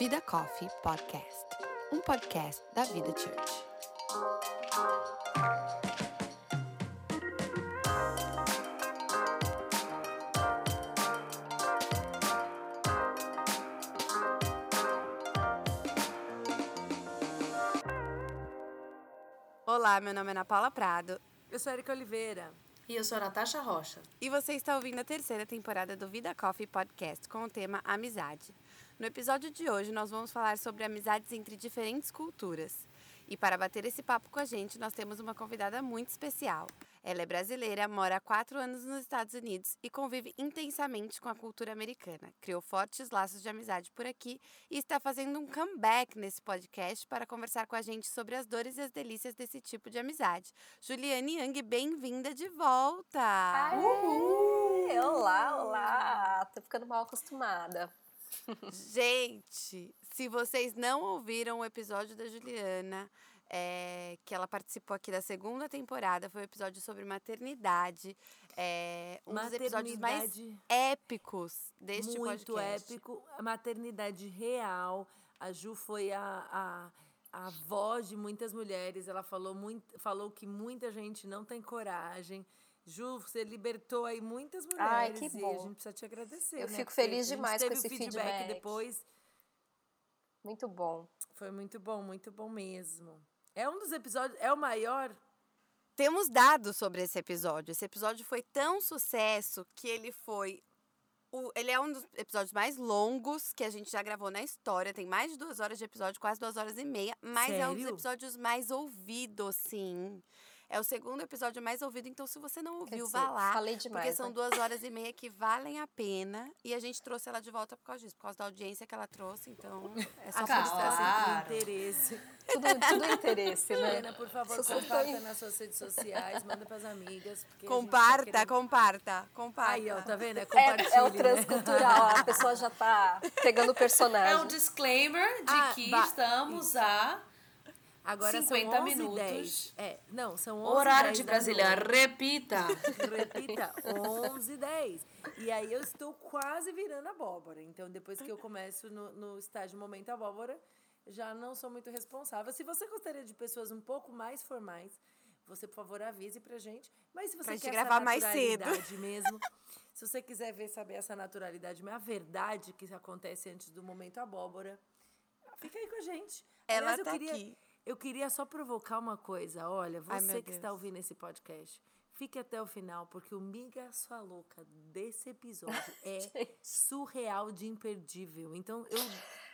Vida Coffee Podcast, um podcast da Vida Church. Olá, meu nome é Ana Paula Prado. Eu sou Erika Oliveira. E eu sou a Natasha Rocha. E você está ouvindo a terceira temporada do Vida Coffee Podcast com o tema Amizade. No episódio de hoje, nós vamos falar sobre amizades entre diferentes culturas. E para bater esse papo com a gente, nós temos uma convidada muito especial. Ela é brasileira, mora há quatro anos nos Estados Unidos e convive intensamente com a cultura americana. Criou fortes laços de amizade por aqui e está fazendo um comeback nesse podcast para conversar com a gente sobre as dores e as delícias desse tipo de amizade. Juliane Yang, bem-vinda de volta! Uhul. Olá, olá! Tô ficando mal acostumada. Gente, se vocês não ouviram o episódio da Juliana, é, que ela participou aqui da segunda temporada, foi um episódio sobre maternidade. É, um dos episódios mais épicos deste muito podcast. Muito épico. A maternidade real. A Ju foi a, a, a voz de muitas mulheres. Ela falou, muito, falou que muita gente não tem coragem. Ju, você libertou aí muitas mulheres. Ai, que bom. E a gente precisa te agradecer. Eu né? fico feliz demais com esse feedback, feedback depois. Muito bom. Foi muito bom, muito bom mesmo. É um dos episódios, é o maior. Temos dados sobre esse episódio. Esse episódio foi tão sucesso que ele foi. O, ele é um dos episódios mais longos que a gente já gravou na história. Tem mais de duas horas de episódio, quase duas horas e meia. Mas Sério? é um dos episódios mais ouvidos, sim. É o segundo episódio mais ouvido, então se você não ouviu, dizer, vá lá. falei demais, Porque são né? duas horas e meia que valem a pena. E a gente trouxe ela de volta por causa disso, por causa da audiência que ela trouxe. Então, é só Ah, claro. assim. Interesse. Tudo, tudo interesse, né? Ana, por favor, Sustentando- comparta nas suas redes sociais, manda pras amigas. porque a gente tá Comparta, querendo- comparta, comparta. Aí, ó, tá vendo? É É, é o né? transcultural, a pessoa já tá pegando o É personagem. um disclaimer de Ah, que estamos a Agora 50 são 11 minutos. 10. É, não, são 11 horário 10 de Brasília. Repita. Repita, 11 10. E aí eu estou quase virando abóbora. Então, depois que eu começo no, no estágio Momento Abóbora, já não sou muito responsável. Se você gostaria de pessoas um pouco mais formais, você, por favor, avise pra gente. Mas se você Pra quer gravar mais cedo. mesmo, se você quiser ver, saber essa naturalidade, a verdade que acontece antes do Momento Abóbora, fica aí com a gente. Ela Aliás, tá queria, aqui. Eu queria só provocar uma coisa. Olha, Ai, você meu que está ouvindo esse podcast, fique até o final, porque o Miga Sua Louca desse episódio é surreal de imperdível. Então, eu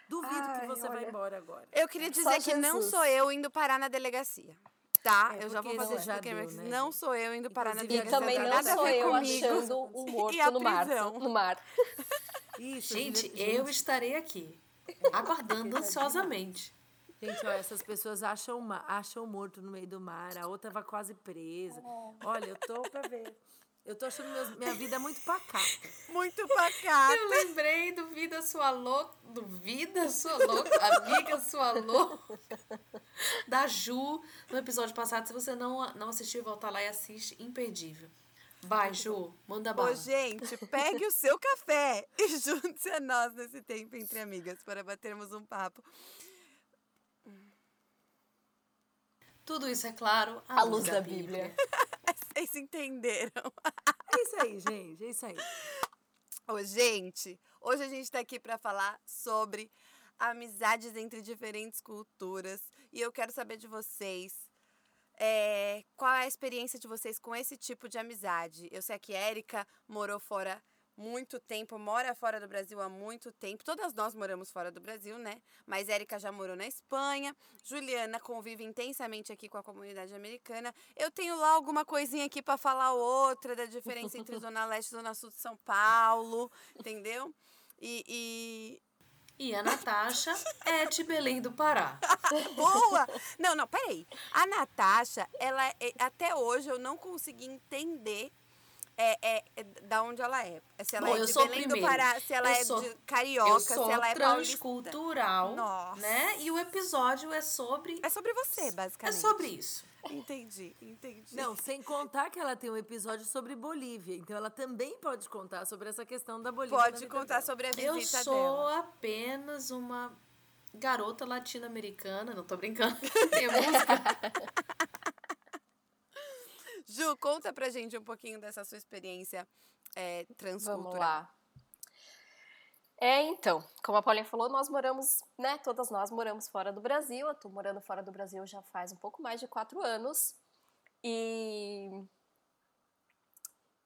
duvido que Ai, você vai olha. embora agora. Eu queria Só dizer que não sou eu indo parar na delegacia. Tá? É, eu já vou fazer que né, não sou eu indo parar na Inclusive, E delegacia. também não nada sou eu comigo. achando um E a morto no mar. No mar. Isso, Gente, gente, eu estarei aqui, aguardando ansiosamente. Gente, ó, essas pessoas acham, ma- acham morto no meio do mar, a outra vai quase presa. Olha, eu tô pra ver. Eu tô achando meus- minha vida muito pacata. Muito pacata. Eu lembrei do Vida Sua Louca. Do Vida Sua Louca. Amiga Sua Louca. Da Ju, no episódio passado. Se você não, não assistiu, volta lá e assiste. Imperdível. Vai, Ju. Manda Ô, bala. gente, pegue o seu café e junte-se a nós nesse tempo entre amigas para batermos um papo. Tudo isso é claro. A luz da Bíblia. Vocês entenderam? É isso aí, gente, é isso aí. Ô, gente, hoje a gente tá aqui para falar sobre amizades entre diferentes culturas e eu quero saber de vocês é, qual é a experiência de vocês com esse tipo de amizade. Eu sei que Érica morou fora muito tempo, mora fora do Brasil há muito tempo. Todas nós moramos fora do Brasil, né? Mas Érica já morou na Espanha. Juliana convive intensamente aqui com a comunidade americana. Eu tenho lá alguma coisinha aqui para falar outra da diferença entre Zona Leste e Zona Sul de São Paulo, entendeu? E, E a Natasha é de Belém do Pará. e- boa! Não, não, peraí. A Natasha, ela é- até hoje eu não consegui entender é, é, é, da onde ela é. Se ela Bom, é eu de sou Belém do primeiro. Pará, se ela Eu é sou- de carioca, Eu se ela é paulista. transcultural, Nossa. né? E o episódio é sobre... É sobre você, É basicamente. sobre isso. Entendi, entendi. Não, sem contar que ela tem um episódio sobre Bolívia. Então ela também pode contar sobre essa questão da Bolívia. Pode contar dela. sobre a Eu visita sou dela. apenas uma garota latino-americana. Não tô brincando. Tem música. Ju, conta pra gente um pouquinho dessa sua experiência é, transcultural. Vamos lá. É, então, como a Paulinha falou, nós moramos, né? Todas nós moramos fora do Brasil. Eu tô morando fora do Brasil já faz um pouco mais de quatro anos. E.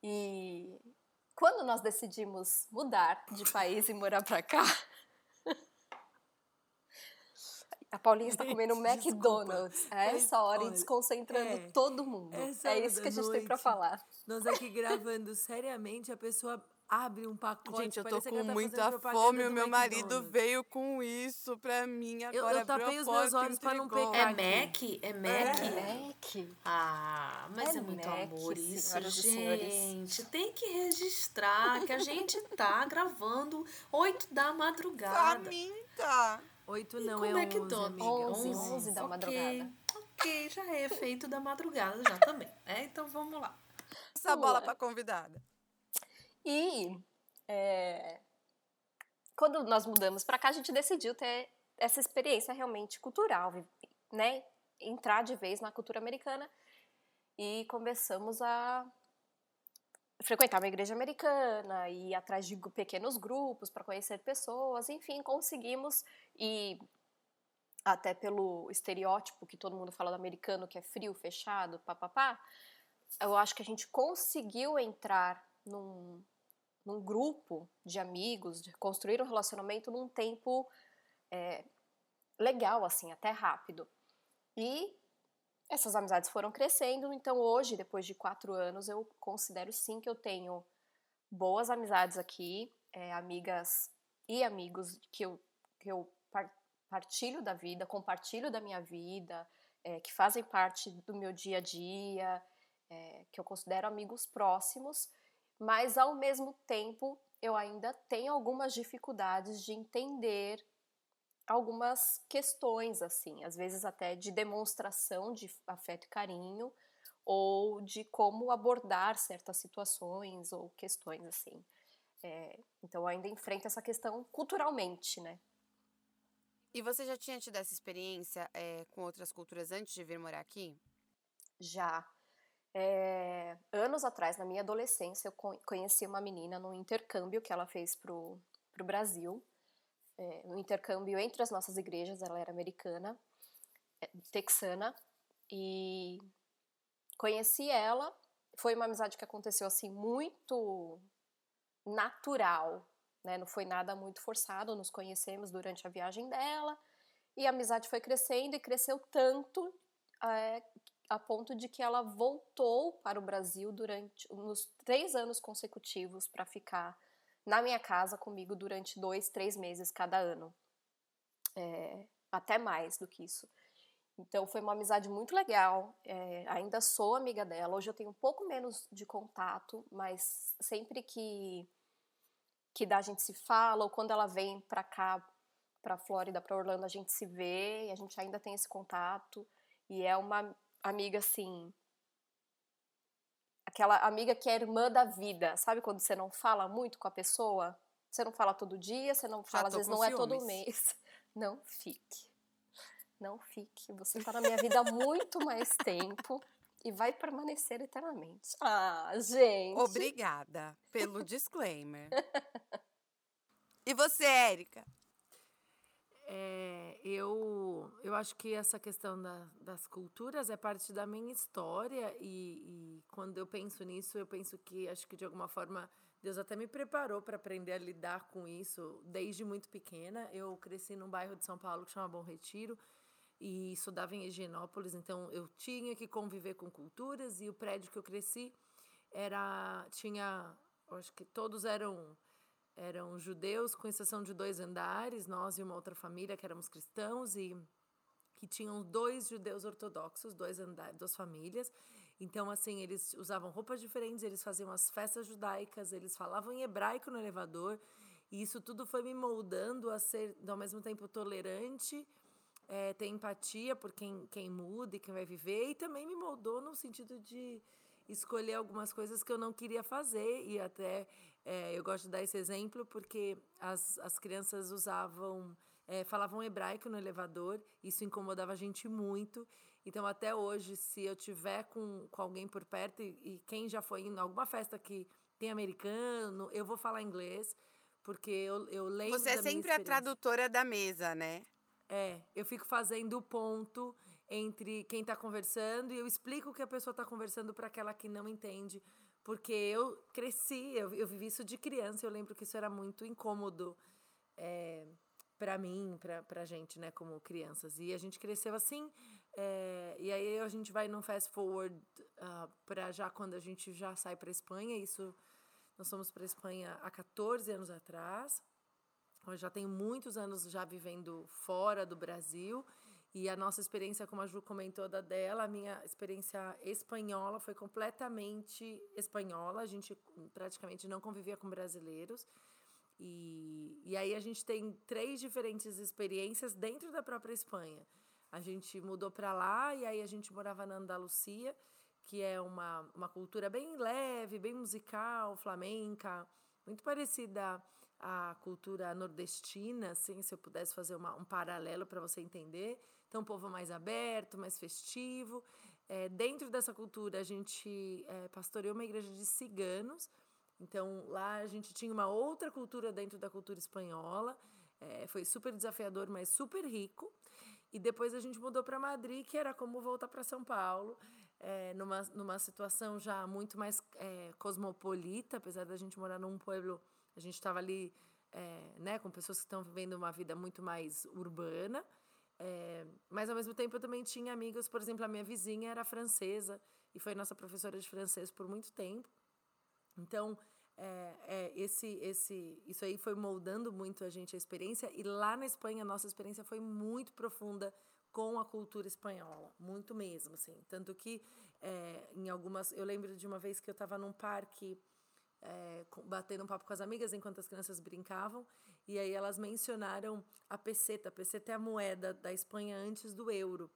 E. Quando nós decidimos mudar de país e morar pra cá. A Paulinha está comendo. McDonald's a essa hora e olha, desconcentrando é, todo mundo. É isso que a gente tem pra noite. falar. Nós aqui gravando seriamente, a pessoa abre um pacote. Gente, eu tô com tá muita fome. O meu marido McDonald's. veio com isso pra mim agora. eu tapei abriu a os meus e olhos pra não pecar. É aqui. Mac? É Mac? Mac. Ah, mas é, É muito Mac, amor isso, e gente. Tem que registrar que a gente tá gravando 8 da madrugada. Faminta! Oito E não, com é onze, McDonald's. amiga. 11, 11. 11 da Ok, madrugada. Ok, já é feito da madrugada já também. É, então vamos lá. Essa Vamos bola pra convidada. E é, quando nós mudamos para cá, a gente decidiu ter essa experiência realmente cultural, né? Entrar de vez na cultura americana e começamos a frequentar uma igreja americana e atrás de pequenos grupos para conhecer pessoas, enfim, conseguimos e até pelo estereótipo que todo mundo fala do americano, que é frio, fechado, papapá, eu acho que a gente conseguiu entrar num, num grupo de amigos, de construir um relacionamento num tempo é, legal, assim, até rápido. E essas amizades foram crescendo, então hoje, depois de quatro anos, eu considero sim que eu tenho boas amizades aqui, é, amigas e amigos que eu, que eu par- partilho da vida, compartilho da minha vida, é, que fazem parte do meu dia a dia, é, que eu considero amigos próximos, mas ao mesmo tempo eu ainda tenho algumas dificuldades de entender algumas questões, assim, às vezes até de demonstração de afeto e carinho, ou de como abordar certas situações ou questões, assim. É, então, ainda enfrento essa questão culturalmente, né? E você já tinha tido essa experiência é, com outras culturas antes de vir morar aqui? Já. É, anos atrás, na minha adolescência, eu con- conheci uma menina num intercâmbio que ela fez pro, pro Brasil. É, no intercâmbio entre as nossas igrejas, ela era americana, é, texana, e conheci ela. Foi uma amizade que aconteceu assim muito natural, né? Não foi nada muito forçado. Nos conhecemos durante a viagem dela e a amizade foi crescendo e cresceu tanto é, a ponto de que ela voltou para o Brasil durante nos três anos consecutivos para ficar na minha casa comigo durante dois, três meses cada ano, É, até mais do que isso. Então foi uma amizade muito legal. é, ainda sou amiga dela. Hoje eu tenho um pouco menos de contato, mas sempre que que dá a gente se fala ou quando ela vem para cá, para Flórida, para Orlando, a gente se vê e a gente ainda tem esse contato e é uma amiga assim aquela amiga que é irmã da vida, sabe quando você não fala muito com a pessoa? Você não fala todo dia, você não fala, às vezes não é todo ciúmes. mês. Não fique. Não fique. Você tá na minha vida há muito mais tempo e vai permanecer eternamente. Ah, gente. Obrigada pelo disclaimer. E você, Érica? É, eu, eu acho que essa questão da- das culturas é parte da minha história e, e quando eu penso nisso, eu penso que acho que de alguma forma Deus até me preparou para aprender a lidar com isso desde muito pequena. Eu cresci num bairro de São Paulo que chama Bom Retiro e estudava em Higienópolis, então eu tinha que conviver com culturas e o prédio que eu cresci era tinha, acho que todos eram eram judeus, com exceção de dois andares, nós e uma outra família que éramos cristãos e que tinham dois judeus ortodoxos, dois andares, duas famílias. Então, assim, eles usavam roupas diferentes, eles faziam as festas judaicas, eles falavam em hebraico no elevador. E isso tudo foi me moldando a ser, ao mesmo tempo, tolerante, é, ter empatia por quem, quem muda e quem vai viver. E também me moldou no sentido de escolher algumas coisas que eu não queria fazer. E até é, eu gosto de dar esse exemplo porque as, as crianças usavam é, falavam hebraico no elevador, isso incomodava a gente muito. Então, até hoje, se eu tiver com, com alguém por perto e, e quem já foi em alguma festa que tem americano, eu vou falar inglês, porque eu, eu lembro. Você é sempre a tradutora da mesa, né? É, eu fico fazendo o ponto entre quem está conversando e eu explico o que a pessoa está conversando para aquela que não entende. Porque eu cresci, eu, eu vivi isso de criança, eu lembro que isso era muito incômodo é, para mim, para a gente, né, como crianças. E a gente cresceu assim, é, e aí a gente vai num fast forward uh, para já quando a gente já sai para Espanha. Isso, nós fomos para Espanha há 14 anos atrás. Eu já tenho muitos anos já vivendo fora do Brasil. E a nossa experiência, como a Ju comentou da dela, a minha experiência espanhola foi completamente espanhola. A gente praticamente não convivia com brasileiros. E, e aí a gente tem três diferentes experiências dentro da própria Espanha. A gente mudou para lá e aí a gente morava na Andalucia, que é uma, uma cultura bem leve, bem musical, flamenca, muito parecida à cultura nordestina, assim, se eu pudesse fazer uma, um paralelo para você entender. Então, um povo mais aberto, mais festivo. É, dentro dessa cultura, a gente é, pastoreou uma igreja de ciganos. Então, lá a gente tinha uma outra cultura dentro da cultura espanhola. É, foi super desafiador, mas super rico. E depois a gente mudou para Madrid, que era como voltar para São Paulo, é, numa, numa situação já muito mais é, cosmopolita, apesar da gente morar num pueblo, a gente estava ali é, né, com pessoas que estão vivendo uma vida muito mais urbana. É, mas ao mesmo tempo eu também tinha amigos, por exemplo, a minha vizinha era francesa e foi nossa professora de francês por muito tempo. Então, é, é, esse, esse, isso aí foi moldando muito a gente a experiência. E lá na Espanha, a nossa experiência foi muito profunda com a cultura espanhola, muito mesmo, assim. Tanto que é, em algumas. Eu lembro de uma vez que eu estava num parque é, batendo um papo com as amigas enquanto as crianças brincavam. E aí elas mencionaram a peseta. A peseta é a moeda da Espanha antes do euro.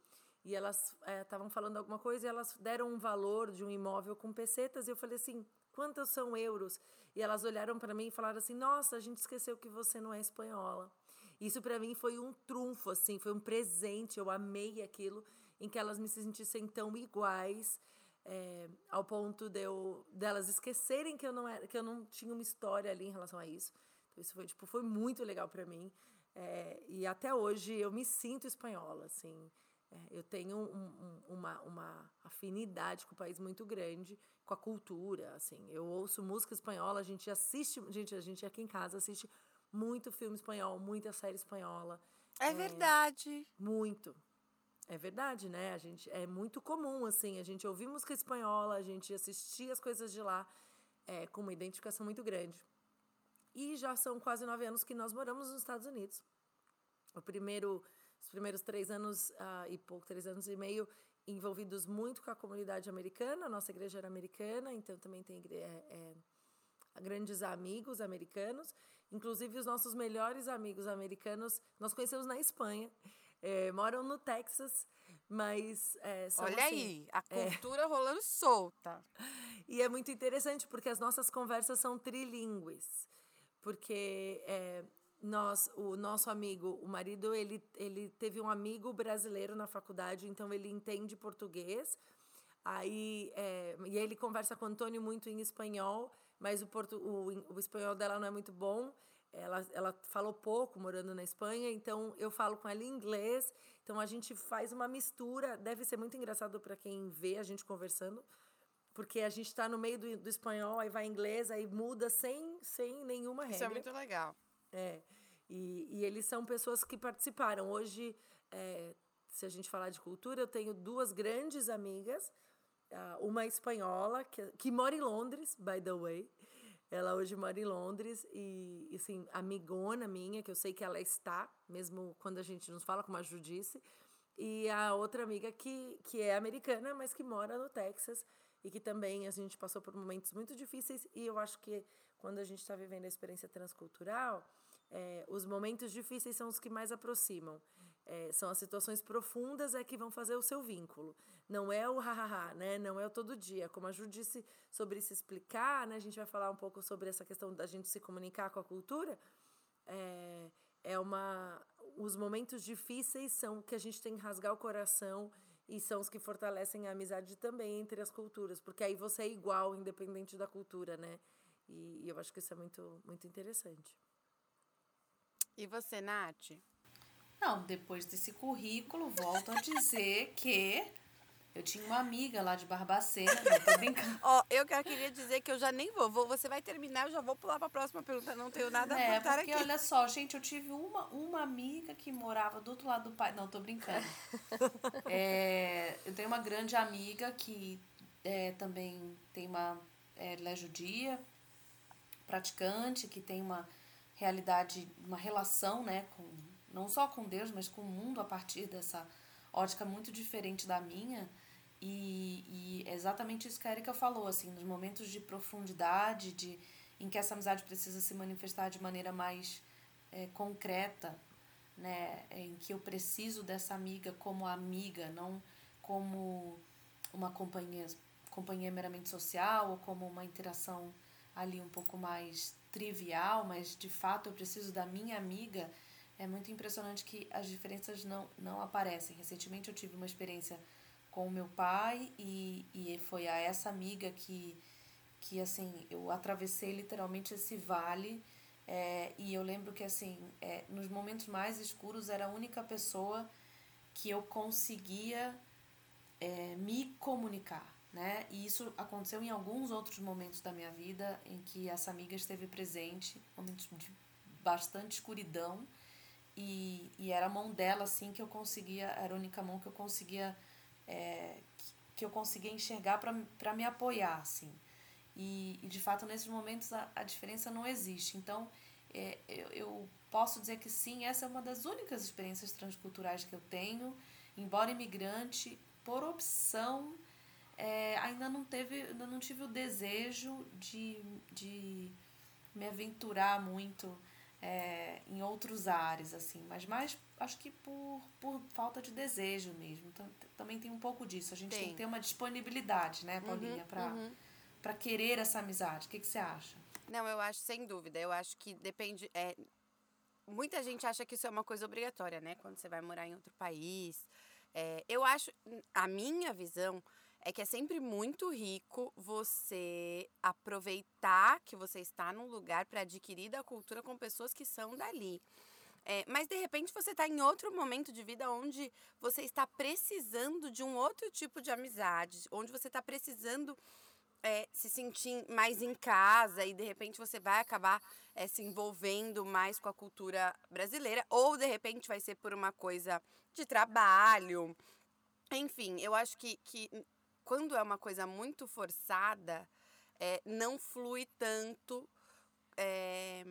E elas estavam é, falando alguma coisa e elas deram um valor de um imóvel com pesetas. E eu falei assim: quantos são euros? E elas olharam para mim e falaram assim: nossa, a gente esqueceu que você não é espanhola. Isso para mim foi um trunfo, assim, foi um presente. Eu amei aquilo, em que elas me sentissem tão iguais é, ao ponto de eu, delas esquecerem que eu não era, que eu não tinha uma história ali em relação a isso. Então isso foi tipo foi muito legal para mim é, e até hoje eu me sinto espanhola, assim. É, eu tenho um, um, uma, uma afinidade com o país muito grande, com a cultura, assim. Eu ouço música espanhola, a gente assiste, gente, a gente aqui em casa assiste muito filme espanhol, muita série espanhola. É, é verdade. Muito. É verdade, né? A gente é muito comum assim, a gente ouvir música espanhola, a gente assistir as coisas de lá é, com uma identificação muito grande. E já são quase nove anos que nós moramos nos Estados Unidos. O primeiro, os primeiros três anos uh, e pouco, três anos e meio, envolvidos muito com a comunidade americana. A nossa igreja era americana, então também tem é, é, grandes amigos americanos. Inclusive, os nossos melhores amigos americanos nós conhecemos na Espanha é, moram no Texas, mas é, são, Olha assim, aí, a cultura rolando solta. E é muito interessante porque as nossas conversas são trilingües. Porque é, nós, o nosso amigo, o marido, ele, ele teve um amigo brasileiro na faculdade, então ele entende português. Aí, é, e ele conversa com o Antônio muito em espanhol, mas o, portu, o, o espanhol dela não é muito bom. Ela, ela falou pouco morando na Espanha, então eu falo com ela em inglês. Então a gente faz uma mistura. Deve ser muito engraçado para quem vê a gente conversando, porque a gente está no meio do, do espanhol, aí vai inglês, aí muda sem, sem nenhuma regra. Isso é muito legal. É. E, e eles são pessoas que participaram. Hoje, é, se a gente falar de cultura, eu tenho duas grandes amigas. Uma espanhola, que, que mora em Londres, by the way. Ela hoje mora em Londres e, assim, amigona minha, que eu sei que ela está, mesmo quando a gente nos fala, como a Ju disse. E a outra amiga que, que é americana, mas que mora no Texas e que também a gente passou por momentos muito difíceis. E eu acho que quando a gente está vivendo a experiência transcultural, é, os momentos difíceis são os que mais aproximam. É, são as situações profundas é que vão fazer o seu vínculo. Não é o hahaha, né? Não é o todo dia. Como a Ju disse sobre se explicar, né? A gente vai falar um pouco sobre essa questão da gente se comunicar com a cultura. É, é uma. Os momentos difíceis são que a gente tem que rasgar o coração e são os que fortalecem a amizade também entre as culturas, porque aí você é igual, independente da cultura, né? E, e eu acho que isso é muito, muito interessante. E você, Nath? Não, depois desse currículo, volto a dizer que eu tinha uma amiga lá de Barbacena, não tô brincando. Ó, eu queria dizer que eu já nem vou. vou. Você vai terminar, eu já vou pular pra próxima pergunta. Não tenho nada a É, contar porque aqui. olha só, gente, eu tive uma, uma amiga que morava do outro lado do país. Não, tô brincando. É, eu tenho uma grande amiga que é, também tem uma. É, ela é judia, praticante, que tem uma realidade, uma relação, né, com, não só com Deus, mas com o mundo a partir dessa ótica muito diferente da minha. E, e é exatamente isso que a Erika falou, assim, nos momentos de profundidade, de, em que essa amizade precisa se manifestar de maneira mais é, concreta, né, em que eu preciso dessa amiga como amiga, não como uma companhia, companhia meramente social ou como uma interação ali um pouco mais trivial, mas de fato eu preciso da minha amiga. É muito impressionante que as diferenças não, não aparecem. Recentemente eu tive uma experiência com o meu pai e, e foi a essa amiga que, que assim, eu atravessei literalmente esse vale é, e eu lembro que assim, é, nos momentos mais escuros era a única pessoa que eu conseguia é, me comunicar, né? E isso aconteceu em alguns outros momentos da minha vida em que essa amiga esteve presente, momentos de bastante escuridão e, e era a mão dela assim que eu conseguia, era a única mão que eu conseguia é, que eu conseguia enxergar para me apoiar assim. E, e de fato nesses momentos a, a diferença não existe. Então é, eu, eu posso dizer que sim, essa é uma das únicas experiências transculturais que eu tenho, embora imigrante, por opção, é, ainda não teve, ainda não tive o desejo de, de me aventurar muito é, em outros ares, assim, mas mais acho que por, por falta de desejo mesmo. Tam- Também tem um pouco disso. A gente tem, Tem. que ter uma disponibilidade, né, Paulinha, para para querer essa amizade. O que, que você acha? Não, eu acho sem dúvida. Eu acho que depende. É, muita gente acha que isso é uma coisa obrigatória, né? Quando você vai morar em outro país. É, eu acho. A minha visão é que é sempre muito rico você aproveitar que você está num lugar para adquirir da cultura com pessoas que são dali. É, mas de repente você está em outro momento de vida onde você está precisando de um outro tipo de amizade, onde você está precisando é, se sentir mais em casa e de repente você vai acabar é, se envolvendo mais com a cultura brasileira, ou de repente vai ser por uma coisa de trabalho. Enfim, eu acho que, que quando é uma coisa muito forçada, é, não flui tanto. é,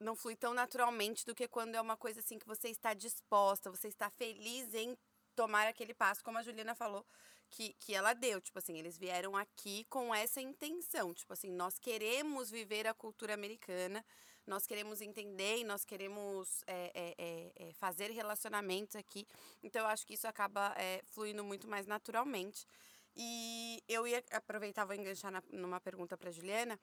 não flui tão naturalmente do que quando é uma coisa assim que você está disposta, você está feliz em tomar aquele passo, como a Juliana falou que, que ela deu. Tipo assim, eles vieram aqui com essa intenção. Tipo assim, nós queremos viver a cultura americana, nós queremos entender e nós queremos é, é, é, fazer relacionamentos aqui. Então, eu acho que isso acaba é, fluindo muito mais naturalmente. E eu ia aproveitar, vou enganchar na, numa pergunta para Juliana,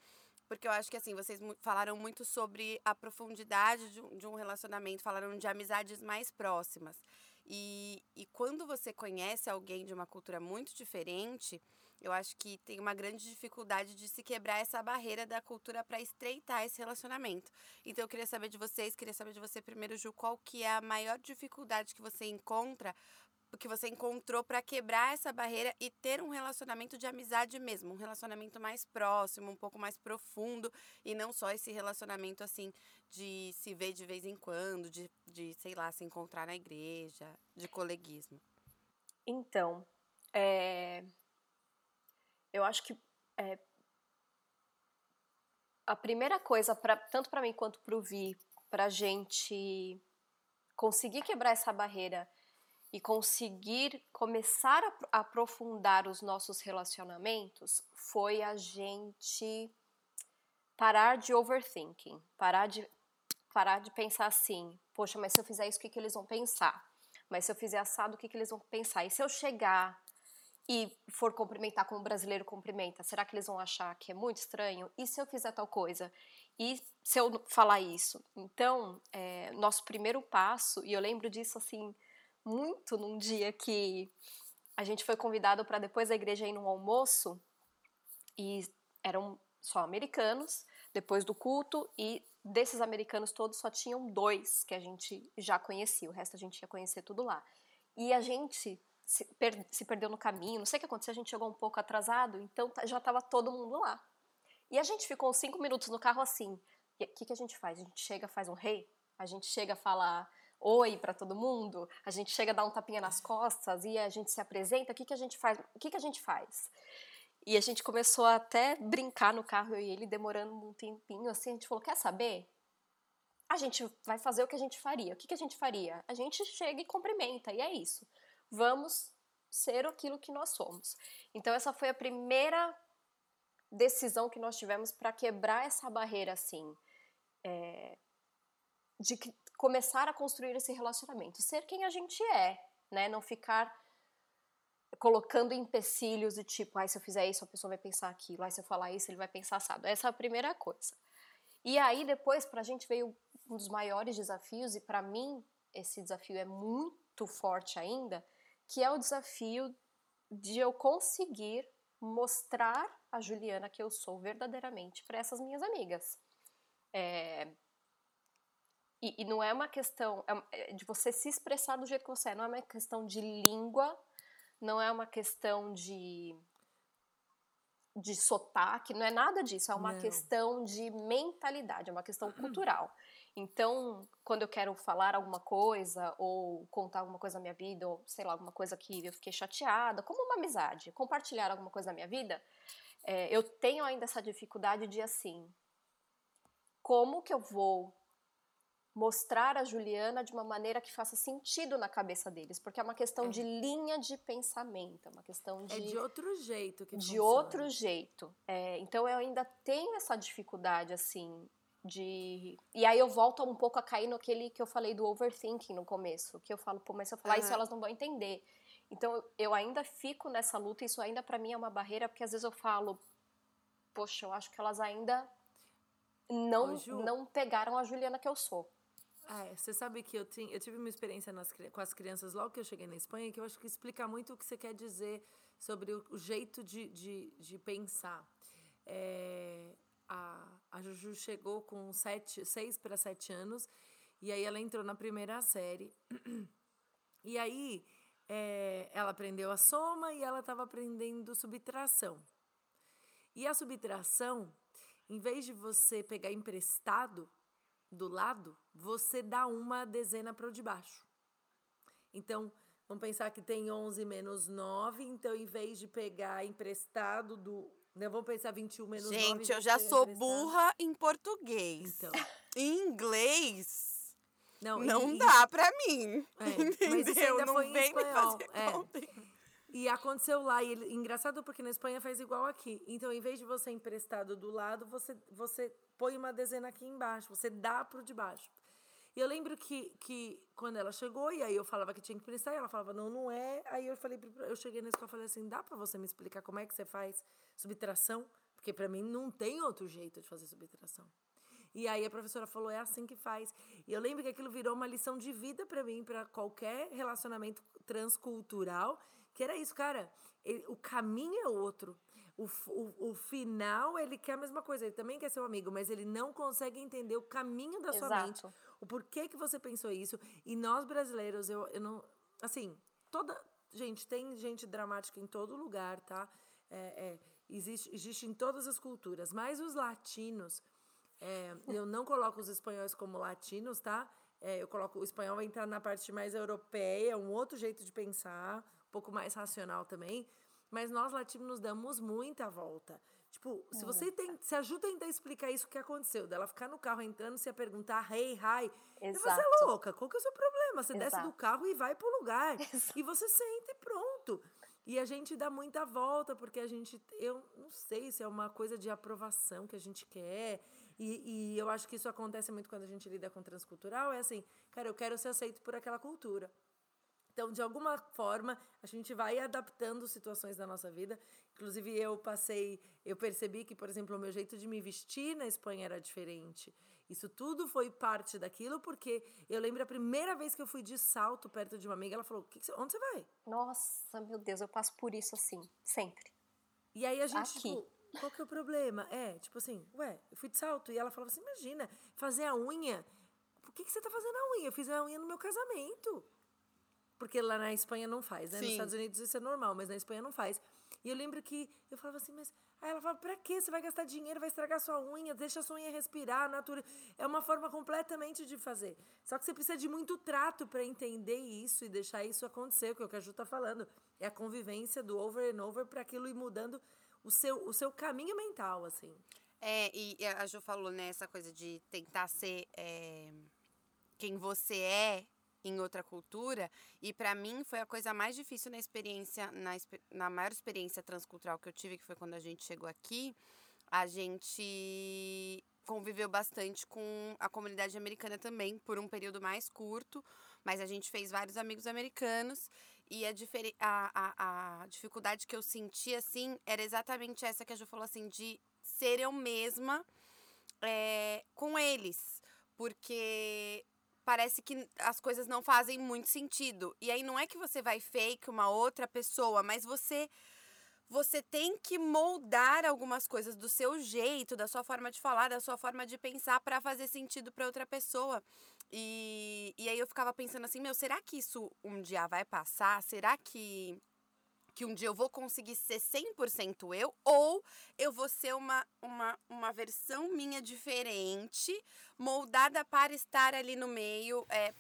porque eu acho que assim, vocês falaram muito sobre a profundidade de um, de um relacionamento, falaram de amizades mais próximas. E, e quando você conhece alguém de uma cultura muito diferente, eu acho que tem uma grande dificuldade de se quebrar essa barreira da cultura para estreitar esse relacionamento. Então eu queria saber de vocês, queria saber de você primeiro, Ju, qual que é a maior dificuldade que você encontra, que você encontrou para quebrar essa barreira e ter um relacionamento de amizade mesmo, um relacionamento mais próximo, um pouco mais profundo e não só esse relacionamento assim de se ver de vez em quando, de, de sei lá, se encontrar na igreja, de coleguismo. Então, é, eu acho que é, a primeira coisa, pra, tanto para mim quanto para o Vi, para a gente conseguir quebrar essa barreira e conseguir começar a apro- a aprofundar os nossos relacionamentos, foi a gente parar de overthinking, parar de, parar de pensar assim, poxa, mas se eu fizer isso, o que, que eles vão pensar? Mas se eu fizer assado, o que, que eles vão pensar? E se eu chegar e for cumprimentar como o brasileiro cumprimenta, será que eles vão achar que é muito estranho? E se eu fizer tal coisa? E se eu falar isso? Então, é, nosso primeiro passo, e eu lembro disso assim, muito num dia que a gente foi convidado para depois da igreja ir num almoço, e eram só americanos, depois do culto, e desses americanos todos só tinham dois que a gente já conhecia, o resto a gente ia conhecer tudo lá. E a gente se, per se perdeu no caminho, não sei o que aconteceu, a gente chegou um pouco atrasado, então já estava todo mundo lá. E a gente ficou cinco minutos no carro assim. O que, que a gente faz? A gente chega, faz um rei? A gente chega a falar oi para todo mundo? A gente chega a dar um tapinha nas costas e a gente se apresenta? O que, que a gente faz? O que, que a gente faz? E a gente começou a até brincar no carro, eu e ele, demorando um tempinho, assim, a gente falou, quer saber? A gente vai fazer o que a gente faria. O que, que a gente faria? A gente chega e cumprimenta, e é isso. Vamos ser aquilo que nós somos. Então essa foi a primeira decisão que nós tivemos para quebrar essa barreira, assim, é, de que, começar a construir esse relacionamento, ser quem a gente é, né? Não ficar colocando empecilhos de tipo, ai, se eu fizer isso, a pessoa vai pensar aquilo, ai, se eu falar isso, ele vai pensar assado. Essa é a primeira coisa. E aí, depois, pra gente veio um dos maiores desafios, e para mim, esse desafio é muito forte ainda, que é o desafio de eu conseguir mostrar a Juliana que eu sou verdadeiramente para essas minhas amigas. É, e, e, não é uma questão é, é de você se expressar do jeito que você é, não é uma questão de língua, não é uma questão de de sotaque, não é nada disso, é uma não. questão de mentalidade, é uma questão cultural. Então, quando eu quero falar alguma coisa ou contar alguma coisa da minha vida, ou sei lá, alguma coisa que eu fiquei chateada, como uma amizade, compartilhar alguma coisa da minha vida, é, eu tenho ainda essa dificuldade de assim, como que eu vou mostrar a Juliana de uma maneira que faça sentido na cabeça deles, porque é uma questão é. de linha de pensamento, é uma questão de é de outro jeito que de funciona. outro jeito. É, então eu ainda tenho essa dificuldade assim de e aí eu volto um pouco a cair no aquele que eu falei do overthinking no começo, que eu falo, pô, mas se eu falar uhum. isso elas não vão entender. Então eu ainda fico nessa luta, isso ainda para mim é uma barreira, porque às vezes eu falo, poxa, eu acho que elas ainda não Ô, não pegaram a Juliana que eu sou. É, você sabe que eu, tinha, eu tive uma experiência nas, com as crianças logo que eu cheguei na Espanha que eu acho que explica muito o que você quer dizer sobre o, o jeito de, de, de pensar. É, a, a Juju chegou com sete, seis para sete anos e aí ela entrou na primeira série. E aí é, ela aprendeu a soma e ela estava aprendendo subtração. E a subtração, em vez de você pegar emprestado, do lado, você dá uma dezena para o de baixo. Então, vamos pensar que tem 11 menos 9, então em vez de pegar emprestado do. Né, vamos pensar 21 menos Gente, 9. Gente, eu já sou emprestado. burra em português. Então. Em inglês. Não, não e, dá para mim. É, entendeu? Não vem me fazer é. E aconteceu lá, e ele, engraçado porque na Espanha faz igual aqui. Então, em vez de você emprestado do lado, você, você põe uma dezena aqui embaixo, você dá pro de baixo. E eu lembro que, que quando ela chegou, e aí eu falava que tinha que emprestar, e ela falava, não, não é. Aí eu falei, eu cheguei na escola e falei assim, dá para você me explicar como é que você faz subtração? Porque para mim não tem outro jeito de fazer subtração. E aí a professora falou, é assim que faz. E eu lembro que aquilo virou uma lição de vida para mim, para qualquer relacionamento transcultural que era isso, cara. Ele, o caminho é outro. O, o, o final, ele quer a mesma coisa. Ele também quer ser um amigo, mas ele não consegue entender o caminho da Exato. sua mente. O porquê que você pensou isso. E nós brasileiros, eu, eu não. Assim, toda. Gente, tem gente dramática em todo lugar, tá? É, é, existe, existe em todas as culturas. Mas os latinos. É, eu não coloco os espanhóis como latinos, tá? É, eu coloco o espanhol vai entrar na parte mais europeia, um outro jeito de pensar, pouco mais racional também. Mas nós latinos nos damos muita volta. Tipo, se você tem, se ajuda a tentar explicar isso que aconteceu, dela ficar no carro entrando, se a perguntar, hey, hi, Exato. você é louca, qual que é o seu problema? Você Exato. desce do carro e vai pro lugar. Exato. E você senta e pronto. E a gente dá muita volta, porque a gente, eu não sei se é uma coisa de aprovação que a gente quer. E, e eu acho que isso acontece muito quando a gente lida com transcultural. É assim, cara, eu quero ser aceito por aquela cultura. Então, de alguma forma, a gente vai adaptando situações da nossa vida. Inclusive, eu passei, eu percebi que, por exemplo, o meu jeito de me vestir na Espanha era diferente. Isso tudo foi parte daquilo, porque eu lembro a primeira vez que eu fui de salto perto de uma amiga, ela falou: que que você, onde você vai? Nossa, meu Deus, eu passo por isso assim, sempre. E aí a gente, Aqui. tipo, qual que é o problema? É, tipo assim, ué, eu fui de salto. E ela falava assim: imagina, fazer a unha. Por que, que você tá fazendo a unha? Eu fiz a unha no meu casamento. Porque lá na Espanha não faz, né? Nos Sim. Estados Unidos isso é normal, mas na Espanha não faz. E eu lembro que eu falava assim, mas. Aí ela falava, pra quê? Você vai gastar dinheiro, vai estragar sua unha, deixa a sua unha respirar, natura. É uma forma completamente de fazer. Só que você precisa de muito trato para entender isso e deixar isso acontecer, que é o que a Ju tá falando. É a convivência do over and over para aquilo ir mudando o seu, o seu caminho mental, assim. É, e e a Ju falou, né, essa coisa de tentar ser é, quem você é em outra cultura. E pra mim foi a coisa mais difícil na experiência, na, na maior experiência transcultural que eu tive, que foi quando a gente chegou aqui. A gente conviveu bastante com a comunidade americana também, por um período mais curto. Mas a gente fez vários amigos americanos. E a, a, a, a dificuldade que eu senti, assim, era exatamente essa que a Ju falou, assim, de ser eu mesma é, com eles. Porque parece que as coisas não fazem muito sentido. E aí não é que você vai fake uma outra pessoa, mas você você tem que moldar algumas coisas do seu jeito, da sua forma de falar, da sua forma de pensar para fazer sentido para outra pessoa. E, e aí eu ficava pensando assim, meu, será que isso um dia vai passar? Será que que um dia eu vou conseguir ser 100% eu ou eu vou ser uma, uma, uma versão minha diferente, moldada para estar ali no meio, é,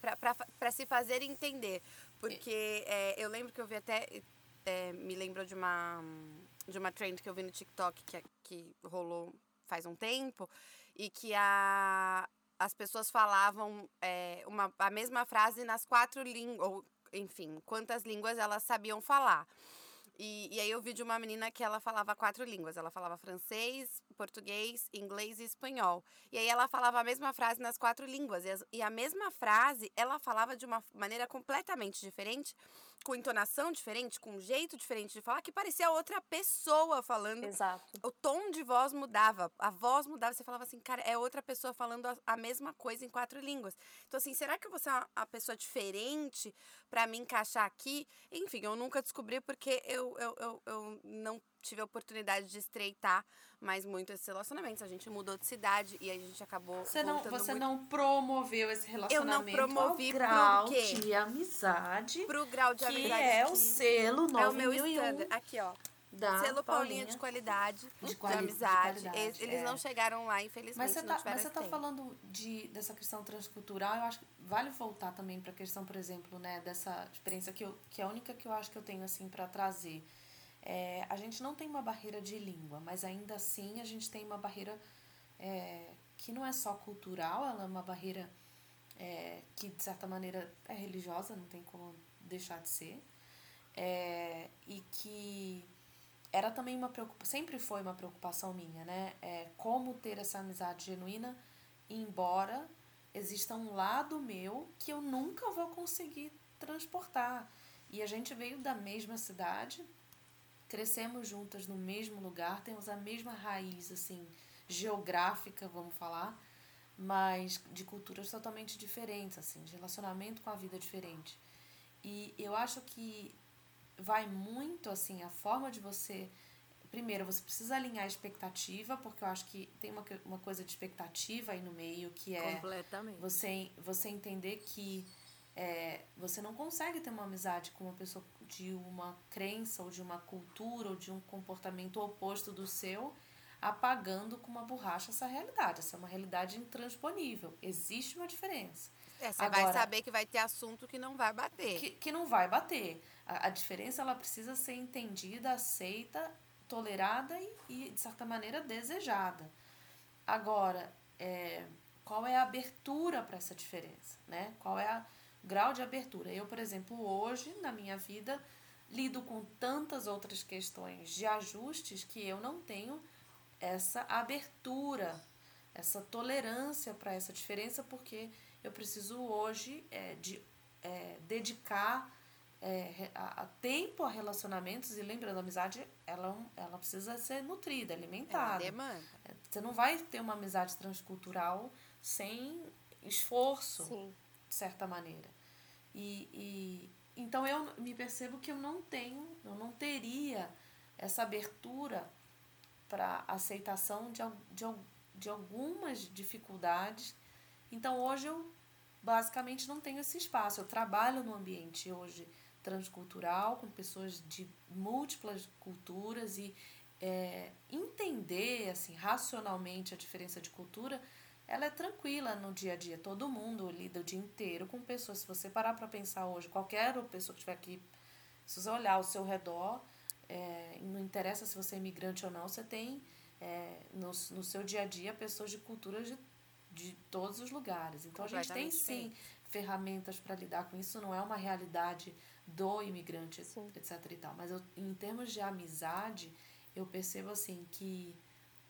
para se fazer entender. Porque é, eu lembro que eu vi até. é, me lembrou de uma, de uma trend que eu vi no TikTok que, que rolou faz um tempo e que a, as pessoas falavam é, uma, a mesma frase nas quatro línguas, ou enfim, quantas línguas elas sabiam falar. E, e aí eu vi de uma menina que ela falava quatro línguas. Ela falava francês, português, inglês e espanhol. E aí ela falava a mesma frase nas quatro línguas. E, as- e a mesma frase ela falava de uma maneira completamente diferente, com entonação diferente, com um jeito diferente de falar, que parecia outra pessoa falando. Exato. O tom de voz mudava, a voz mudava. Você falava assim, cara, é outra pessoa falando a, a mesma coisa em quatro línguas. Então, assim, será que eu vou ser uma, uma pessoa diferente para me encaixar aqui? Enfim, eu nunca descobri porque eu, eu, eu, eu não tive a oportunidade de estreitar mais muito esses relacionamentos. A gente mudou de cidade e a gente acabou. Você não, você muito não promoveu esse relacionamento promovi ao pro grau quê? de amizade, pro grau de que amizade. é o que selo é o meu 9001 standard. Aqui, ó. da Selo Paulinha Paulinha. de qualidade, de, quali- de amizade. qualidade, Eles, é. não chegaram lá, infelizmente. Mas você não tá, mas você tá falando de, dessa questão transcultural, eu acho que vale voltar também para a questão, por exemplo, né, dessa experiência que, eu, que é a única que eu acho que eu tenho assim para trazer. É, a gente não tem uma barreira de língua, mas ainda assim a gente tem uma barreira é, que não é só cultural, ela é uma barreira é, que de certa maneira é religiosa, não tem como deixar de ser. É, e que era também uma preocupação, sempre foi uma preocupação minha, né? É, como ter essa amizade genuína, embora exista um lado meu que eu nunca vou conseguir transportar. E a gente veio da mesma cidade, crescemos juntas no mesmo lugar, temos a mesma raiz, assim, geográfica, vamos falar, mas de culturas totalmente diferentes, assim, de relacionamento com a vida diferente. E eu acho que vai muito, assim, a forma de você... Primeiro, você precisa alinhar a expectativa, porque eu acho que tem uma, uma coisa de expectativa aí no meio, que é Completamente. você, você entender que é, você não consegue ter uma amizade com uma pessoa de uma crença ou de uma cultura ou de um comportamento oposto do seu, apagando com uma borracha essa realidade. Essa é uma realidade intransponível. Existe uma diferença. É, você vai Agora- saber que vai ter assunto que não vai bater. Que, que não vai bater. A, a diferença ela precisa ser entendida, aceita, tolerada e, e de certa maneira, desejada. Agora, é, qual é a abertura para essa diferença? Né? Qual é a- grau de abertura? Eu, por exemplo, hoje, na minha vida, lido com tantas outras questões de ajustes que eu não tenho essa abertura, essa tolerância para essa diferença, porque eu preciso hoje é, de é, dedicar é, a, a tempo a relacionamentos. E lembrando, a amizade, ela, ela precisa ser nutrida, É alimentada. demanda. Você não vai ter uma amizade transcultural sem esforço Sim. de certa maneira. E, e então eu me percebo que eu não tenho, eu não teria essa abertura para aceitação de, de, de algumas dificuldades. Então hoje eu basicamente não tenho esse espaço. Eu trabalho no ambiente hoje transcultural com pessoas de múltiplas culturas e é, entender assim racionalmente a diferença de cultura ela é tranquila no dia a dia. Todo mundo lida o dia inteiro com pessoas. Se você parar para pensar hoje, qualquer pessoa que estiver aqui, se você olhar ao seu redor, é, não interessa se você é imigrante ou não, você tem é, no, no seu dia a dia pessoas de culturas de, de todos os lugares. Então a gente tem sim ferramentas para lidar com isso. Não é uma realidade do imigrante, Sim. etc. e tal. Mas eu, em termos de amizade, eu percebo assim que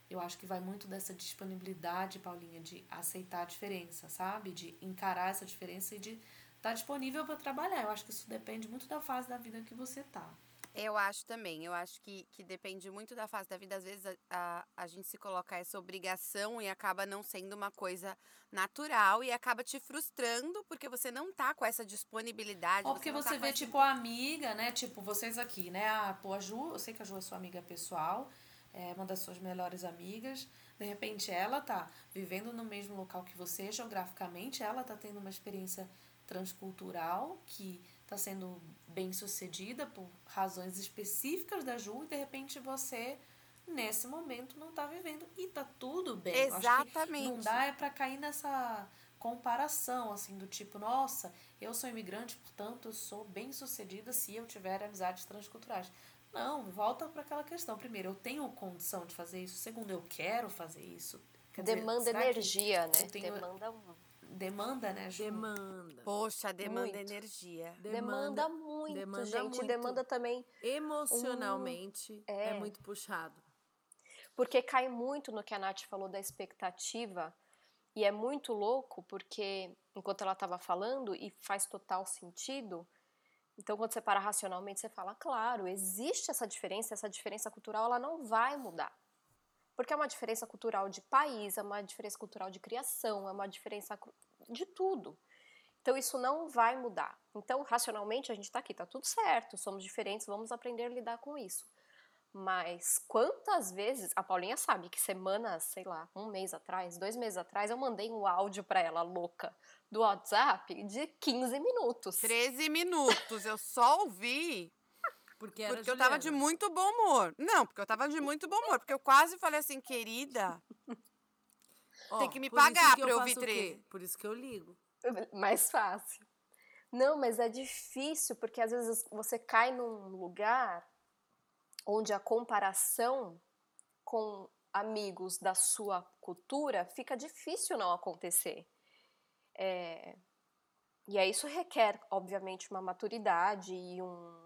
eu acho que vai muito dessa disponibilidade, Paulinha, de aceitar a diferença, sabe? De encarar essa diferença e de estar disponível para trabalhar. Eu acho que isso depende muito da fase da vida que você tá. Eu acho também. Eu acho que, que depende muito da fase da vida. Às vezes a, a, a gente se coloca essa obrigação e acaba não sendo uma coisa natural e acaba te frustrando porque você não tá com essa disponibilidade. Ou porque tá você com vê, tipo, a amiga, né? Tipo, vocês aqui, né? A, pô, a Ju, eu sei que a Ju é sua amiga pessoal, é uma das suas melhores amigas. De repente, ela tá vivendo no mesmo local que você, geograficamente, ela tá tendo uma experiência transcultural que tá sendo bem sucedida por razões específicas da Ju, e de repente você, nesse momento, não tá vivendo. E tá tudo bem. Eu acho que Exatamente. não dá é para cair nessa comparação, assim, do tipo, nossa, eu sou imigrante, portanto, eu sou bem sucedida se eu tiver amizades transculturais. Não, volta para aquela questão. Primeiro, eu tenho condição de fazer isso. Segundo, eu quero fazer isso. Quer dizer, Demanda que energia, né? tenho- Demanda um. Demanda, né, Ju? Demanda. Poxa, demanda Muito. energia. Demanda, muito, demanda gente. muito. Demanda também. Emocionalmente é. é. muito puxado. Porque cai muito no que a Nath falou da expectativa. E é muito louco, porque enquanto ela estava falando, e faz total sentido. Então, quando você para racionalmente, você fala, claro, existe essa diferença, essa diferença cultural, ela não vai mudar. Porque é uma diferença cultural de país, é uma diferença cultural de criação, é uma diferença de tudo. Então, isso não vai mudar. Então, racionalmente, a gente está aqui, tá tudo certo, somos diferentes, vamos aprender a lidar com isso. Mas quantas vezes, a Paulinha sabe que semanas, sei lá, um mês atrás, dois meses atrás, eu mandei um áudio pra ela louca do WhatsApp de 15 minutos. 13 minutos. Eu só ouvi Porque era porque eu tava de muito bom humor. Não, porque eu tava de muito bom humor. Porque eu quase falei assim, querida. Ó, tem que me por isso pagar que pra eu ouvir treze. Por isso que eu ligo. Mais fácil. Não, mas é difícil, porque às vezes você cai num lugar onde a comparação com amigos da sua cultura fica difícil não acontecer. É, E aí isso requer, obviamente, uma maturidade e um,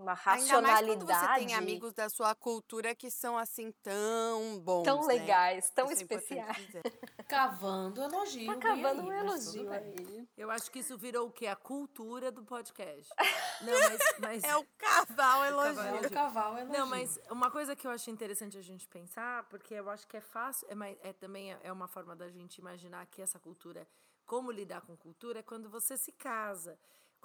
uma Ainda mais racionalidade quando você tem amigos da sua cultura que são assim tão bons. tão né? legais, tão Isso é especiais. dizer. Cavando elogio. Tá bem cavando aí, um elogio aí. Eu acho que isso virou o quê? A cultura do podcast. Não, mas. mas... É o cavalo elogio. É o cavalo elogio. Não, mas uma coisa que eu acho interessante a gente pensar, porque eu acho que é fácil, é, mais- é também é uma forma da gente imaginar que essa cultura, como lidar com cultura, é quando você se casa.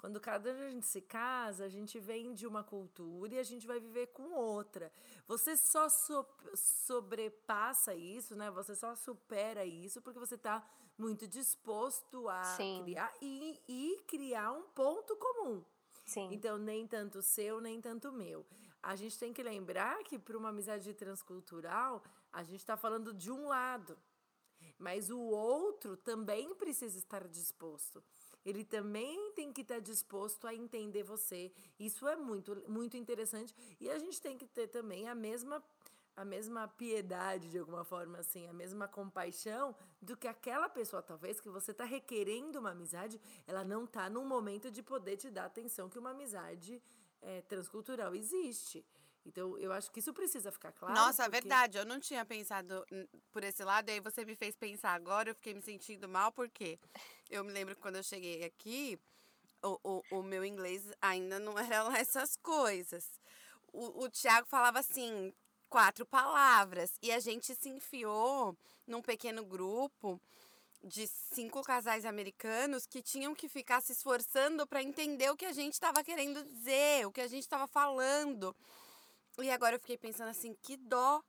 Quando cada a gente se casa, a gente vem de uma cultura e a gente vai viver com outra. Você só so- sobrepassa isso, né? Você só supera isso porque você está muito disposto a Sim. criar e, e criar um ponto comum. Sim. Então, nem tanto seu, nem tanto meu. A gente tem que lembrar que, para uma amizade transcultural, a gente está falando de um lado. Mas o outro também precisa estar disposto. Ele também tem que estar disposto a entender você. Isso é muito, muito interessante. E a gente tem que ter também a mesma a mesma piedade, de alguma forma, assim, a mesma compaixão do que aquela pessoa, talvez, que você está requerendo uma amizade, ela não está num momento de poder te dar a atenção que uma amizade eh, transcultural existe. Então, eu acho que isso precisa ficar claro. Nossa, é porque- verdade. Eu não tinha pensado por esse lado, e aí você me fez pensar agora. Eu fiquei me sentindo mal, porque eu me lembro que quando eu cheguei aqui, o, o, o meu inglês ainda não era lá essas coisas. O, o Tiago falava assim, quatro palavras. E a gente se enfiou num pequeno grupo de cinco casais americanos que tinham que ficar se esforçando para entender o que a gente estava querendo dizer, o que a gente estava falando. E agora eu fiquei pensando assim, que dó.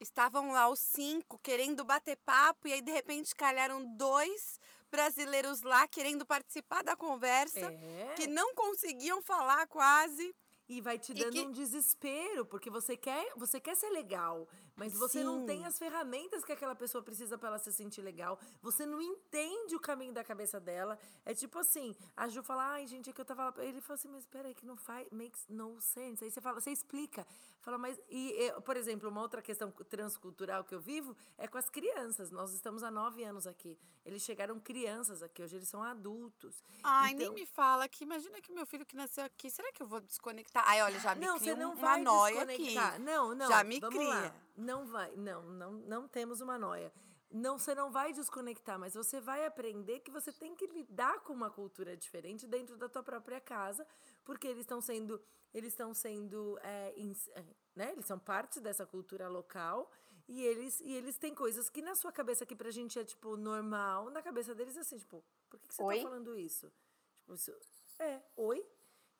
Estavam lá os cinco querendo bater papo e aí de repente calharam dois brasileiros lá querendo participar da conversa, É. que não conseguiam falar quase. E vai te dando que- um desespero, porque você quer, você quer ser legal, mas você não tem Sim. as ferramentas que aquela pessoa precisa para ela se sentir legal. Você não entende o caminho da cabeça dela. É tipo assim, a Ju fala, ai, gente, é que eu tava lá. Ele fala assim, mas peraí, que não faz, makes no sense. Aí você fala, você explica. Fala, mas. E, eu, por exemplo, uma outra questão transcultural que eu vivo é com as crianças. Nós estamos há nove anos aqui. Eles chegaram crianças aqui, hoje eles são adultos. Ai, Então- nem me fala que imagina que meu filho que nasceu aqui, será que eu vou desconectar? Ai, olha, já me Não, cria você não uma vai noia aqui. Não, não. Já me cria. Lá. Não vai. Não, não, não temos uma noia. Não, você não vai desconectar, mas você vai aprender que você tem que lidar com uma cultura diferente dentro da tua própria casa, porque eles estão sendo, eles estão sendo, é, ins- é, né? Eles são parte dessa cultura local e eles e eles têm coisas que na sua cabeça aqui pra gente é tipo normal, na cabeça deles é assim, tipo, por que, que você Oi? tá falando isso? Tipo, isso é, oi.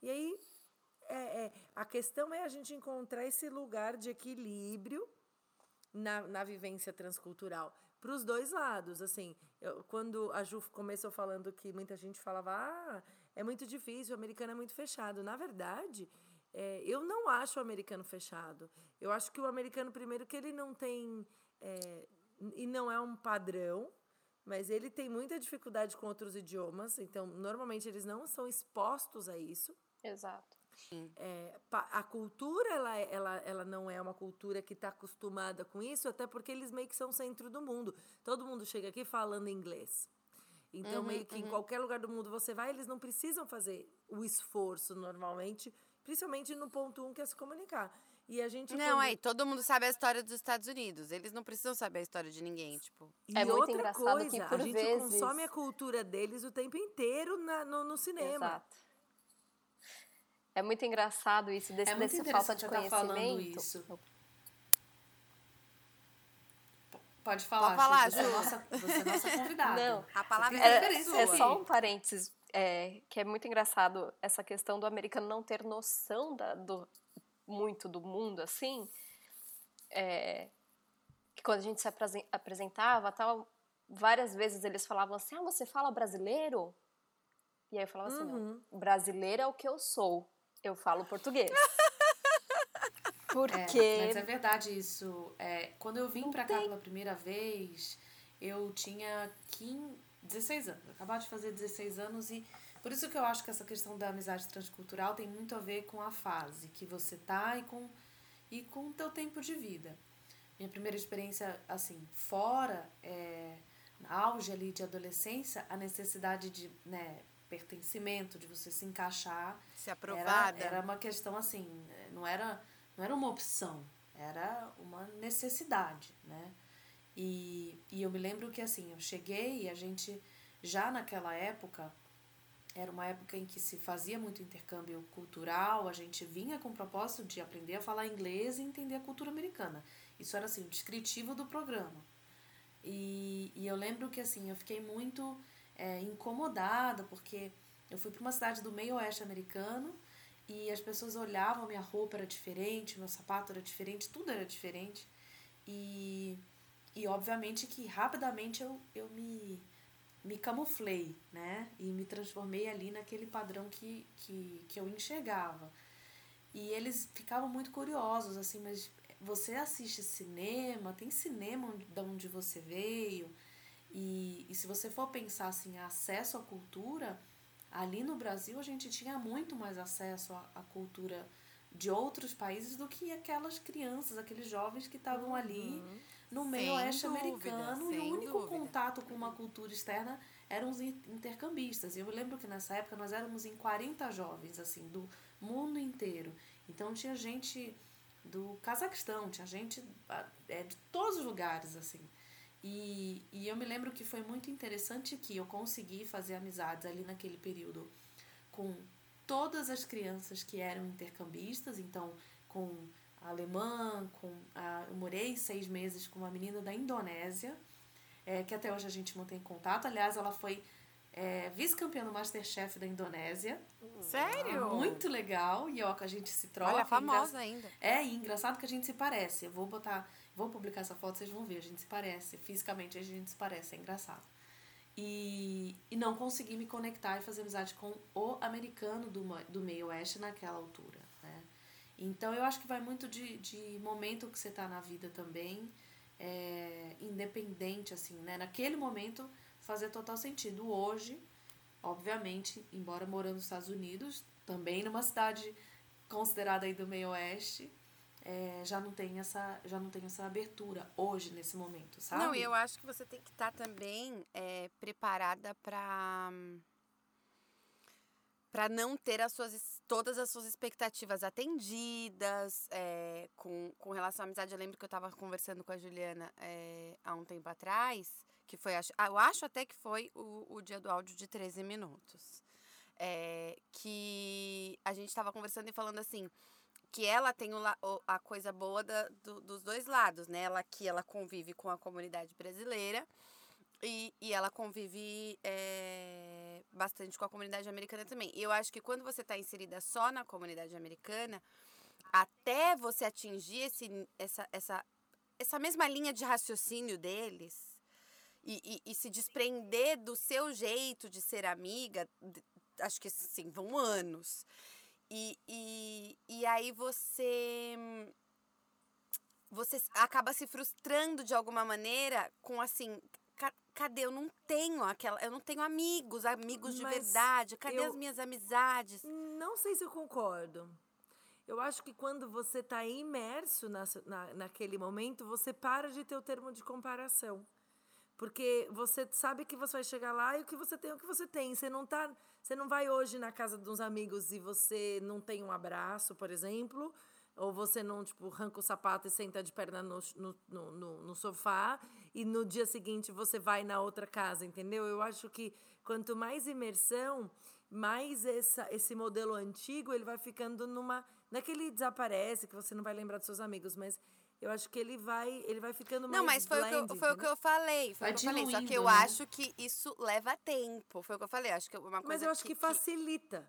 E aí é, é, a questão é a gente encontrar esse lugar de equilíbrio na, na vivência transcultural para os dois lados. Assim, eu- quando a Ju começou falando que muita gente falava, ah, é muito difícil, o americano é muito fechado. Na verdade, é, eu não acho o americano fechado. Eu acho que o americano, primeiro, que ele não tem. é, e não é um padrão, mas ele tem muita dificuldade com outros idiomas, então normalmente eles não são expostos a isso. Exato. É, a cultura ela, é- ela, ela não é uma cultura que está acostumada com isso, até porque eles meio que são centro do mundo. Todo mundo chega aqui falando inglês. Então, meio que em qualquer lugar do mundo você vai, eles não precisam fazer o esforço normalmente, principalmente no ponto um, que é se comunicar. E a gente. Não, quando- aí, todo mundo sabe a história dos Estados Unidos. Eles não precisam saber a história de ninguém, tipo. E É muito outra engraçado coisa, que, a gente vezes- consome a cultura deles o tempo inteiro na- no, no cinema. Exato. É muito engraçado isso, desse, É muito desse falta de interessante você tá conhecimento. falando isso. Pode falar, Pode falar, Ju, você, é Ju. nossa, você é nossa convidada. Não, A palavra é, É, é aqui. só um parênteses, é, que é muito engraçado essa questão do americano não ter noção da- do, muito do mundo, assim. é, que quando a gente se apresen- apresentava, tal, várias vezes eles falavam assim, ah, você fala brasileiro? E aí eu falava assim, Uhum. não, brasileiro é o que eu sou, eu falo português. Porque... É, mas é verdade isso. É, quando eu vim pra cá pela primeira vez, eu tinha 15, 16 anos. Eu acabava de fazer 16 anos e por isso que eu acho que essa questão da amizade transcultural tem muito a ver com a fase que você tá e com e com o teu tempo de vida. Minha primeira experiência, assim, fora, é, na auge ali de adolescência, a necessidade de, né, pertencimento, de você se encaixar, se era, aprovada. era uma questão assim, não era, não era uma opção, era uma necessidade, né? E, e eu me lembro que assim, eu cheguei e a gente, já naquela época, era uma época em que se fazia muito intercâmbio cultural, a gente vinha com o propósito de aprender a falar inglês e entender a cultura americana. Isso era assim, o descritivo do programa. E, e eu lembro que assim, eu fiquei muito é, incomodada, porque eu fui para uma cidade do meio oeste americano e as pessoas olhavam, minha roupa era diferente, meu sapato era diferente, tudo era diferente. E, e obviamente que rapidamente eu, eu me, me camuflei, né? E me transformei ali naquele padrão que, que, que eu enxergava. E eles ficavam muito curiosos, assim, mas você assiste cinema, tem cinema de onde você veio. E, e se você for pensar assim, acesso à cultura, ali no Brasil a gente tinha muito mais acesso à, à cultura de outros países do que aquelas crianças, aqueles jovens que estavam ali no meio oeste americano e o único dúvida. contato com uma cultura externa eram os in- intercambistas. E eu lembro que nessa época nós éramos em 40 jovens, assim, do mundo inteiro. Então tinha gente do Cazaquistão, tinha gente ah, é, de todos os lugares, assim. E, e eu me lembro que foi muito interessante que eu consegui fazer amizades ali naquele período com todas as crianças que eram intercambistas, então com a alemã, com a, eu morei seis meses com uma menina da Indonésia, é, que até hoje a gente mantém contato. Aliás, ela foi é, vice-campeã do Masterchef da Indonésia. Sério? Muito legal. E ó, que a gente se troca. Olha, famosa ainda. É, e engraçado que a gente se parece. Eu vou botar, vou publicar essa foto, vocês vão ver. A gente se parece. Fisicamente a gente se parece, é engraçado. E, e não consegui me conectar e fazer amizade com o americano do, do meio oeste naquela altura, né? Então eu acho que vai muito de, de momento que você tá na vida também, é, independente, assim, né? Naquele momento fazer total sentido. Hoje, obviamente, embora morando nos Estados Unidos, também numa cidade considerada aí do meio oeste, é, já não tem essa já não tem essa abertura hoje nesse momento, sabe? Não, e eu acho que você tem que estar tá também é, preparada para para não ter as suas todas as suas expectativas atendidas é, com, com relação à amizade. Eu lembro que eu estava conversando com a Juliana é, há um tempo atrás, que foi, ah, eu acho até que foi o, o dia do áudio de 13 minutos. É, que a gente estava conversando e falando assim, que ela tem o, a coisa boa da, do, dos dois lados, né? Ela que ela convive com a comunidade brasileira e, e ela convive é, bastante com a comunidade americana também. E eu acho que quando você está inserida só na comunidade americana, até você atingir esse, essa, essa, essa mesma linha de raciocínio deles e, e, e se desprender do seu jeito de ser amiga, acho que assim, vão anos. E, e, e aí você você acaba se frustrando de alguma maneira com assim, cadê? Eu não tenho aquela, eu não tenho amigos, amigos de Mas verdade. Cadê as minhas amizades? Não sei se eu concordo. Eu acho que quando você está imerso na, na, naquele momento, você para de ter o termo de comparação. Porque você sabe que você vai chegar lá e o que você tem é o que você tem. Você não tá, você não vai hoje na casa de uns amigos e você não tem um abraço, por exemplo, ou você não, tipo, arranca o sapato e senta de perna no, no, no, no sofá e no dia seguinte você vai na outra casa, entendeu? Eu acho que quanto mais imersão, mais essa, esse modelo antigo ele vai ficando numa. Não é que ele desaparece, que você não vai lembrar dos seus amigos, mas eu acho que ele vai, ele vai ficando mais Não, mas foi, blend, o, que eu, foi o que eu falei. Foi vai o que eu falei. Só que eu né? acho que isso leva tempo. Foi o que eu falei. Acho que é uma coisa Mas eu acho que, que facilita.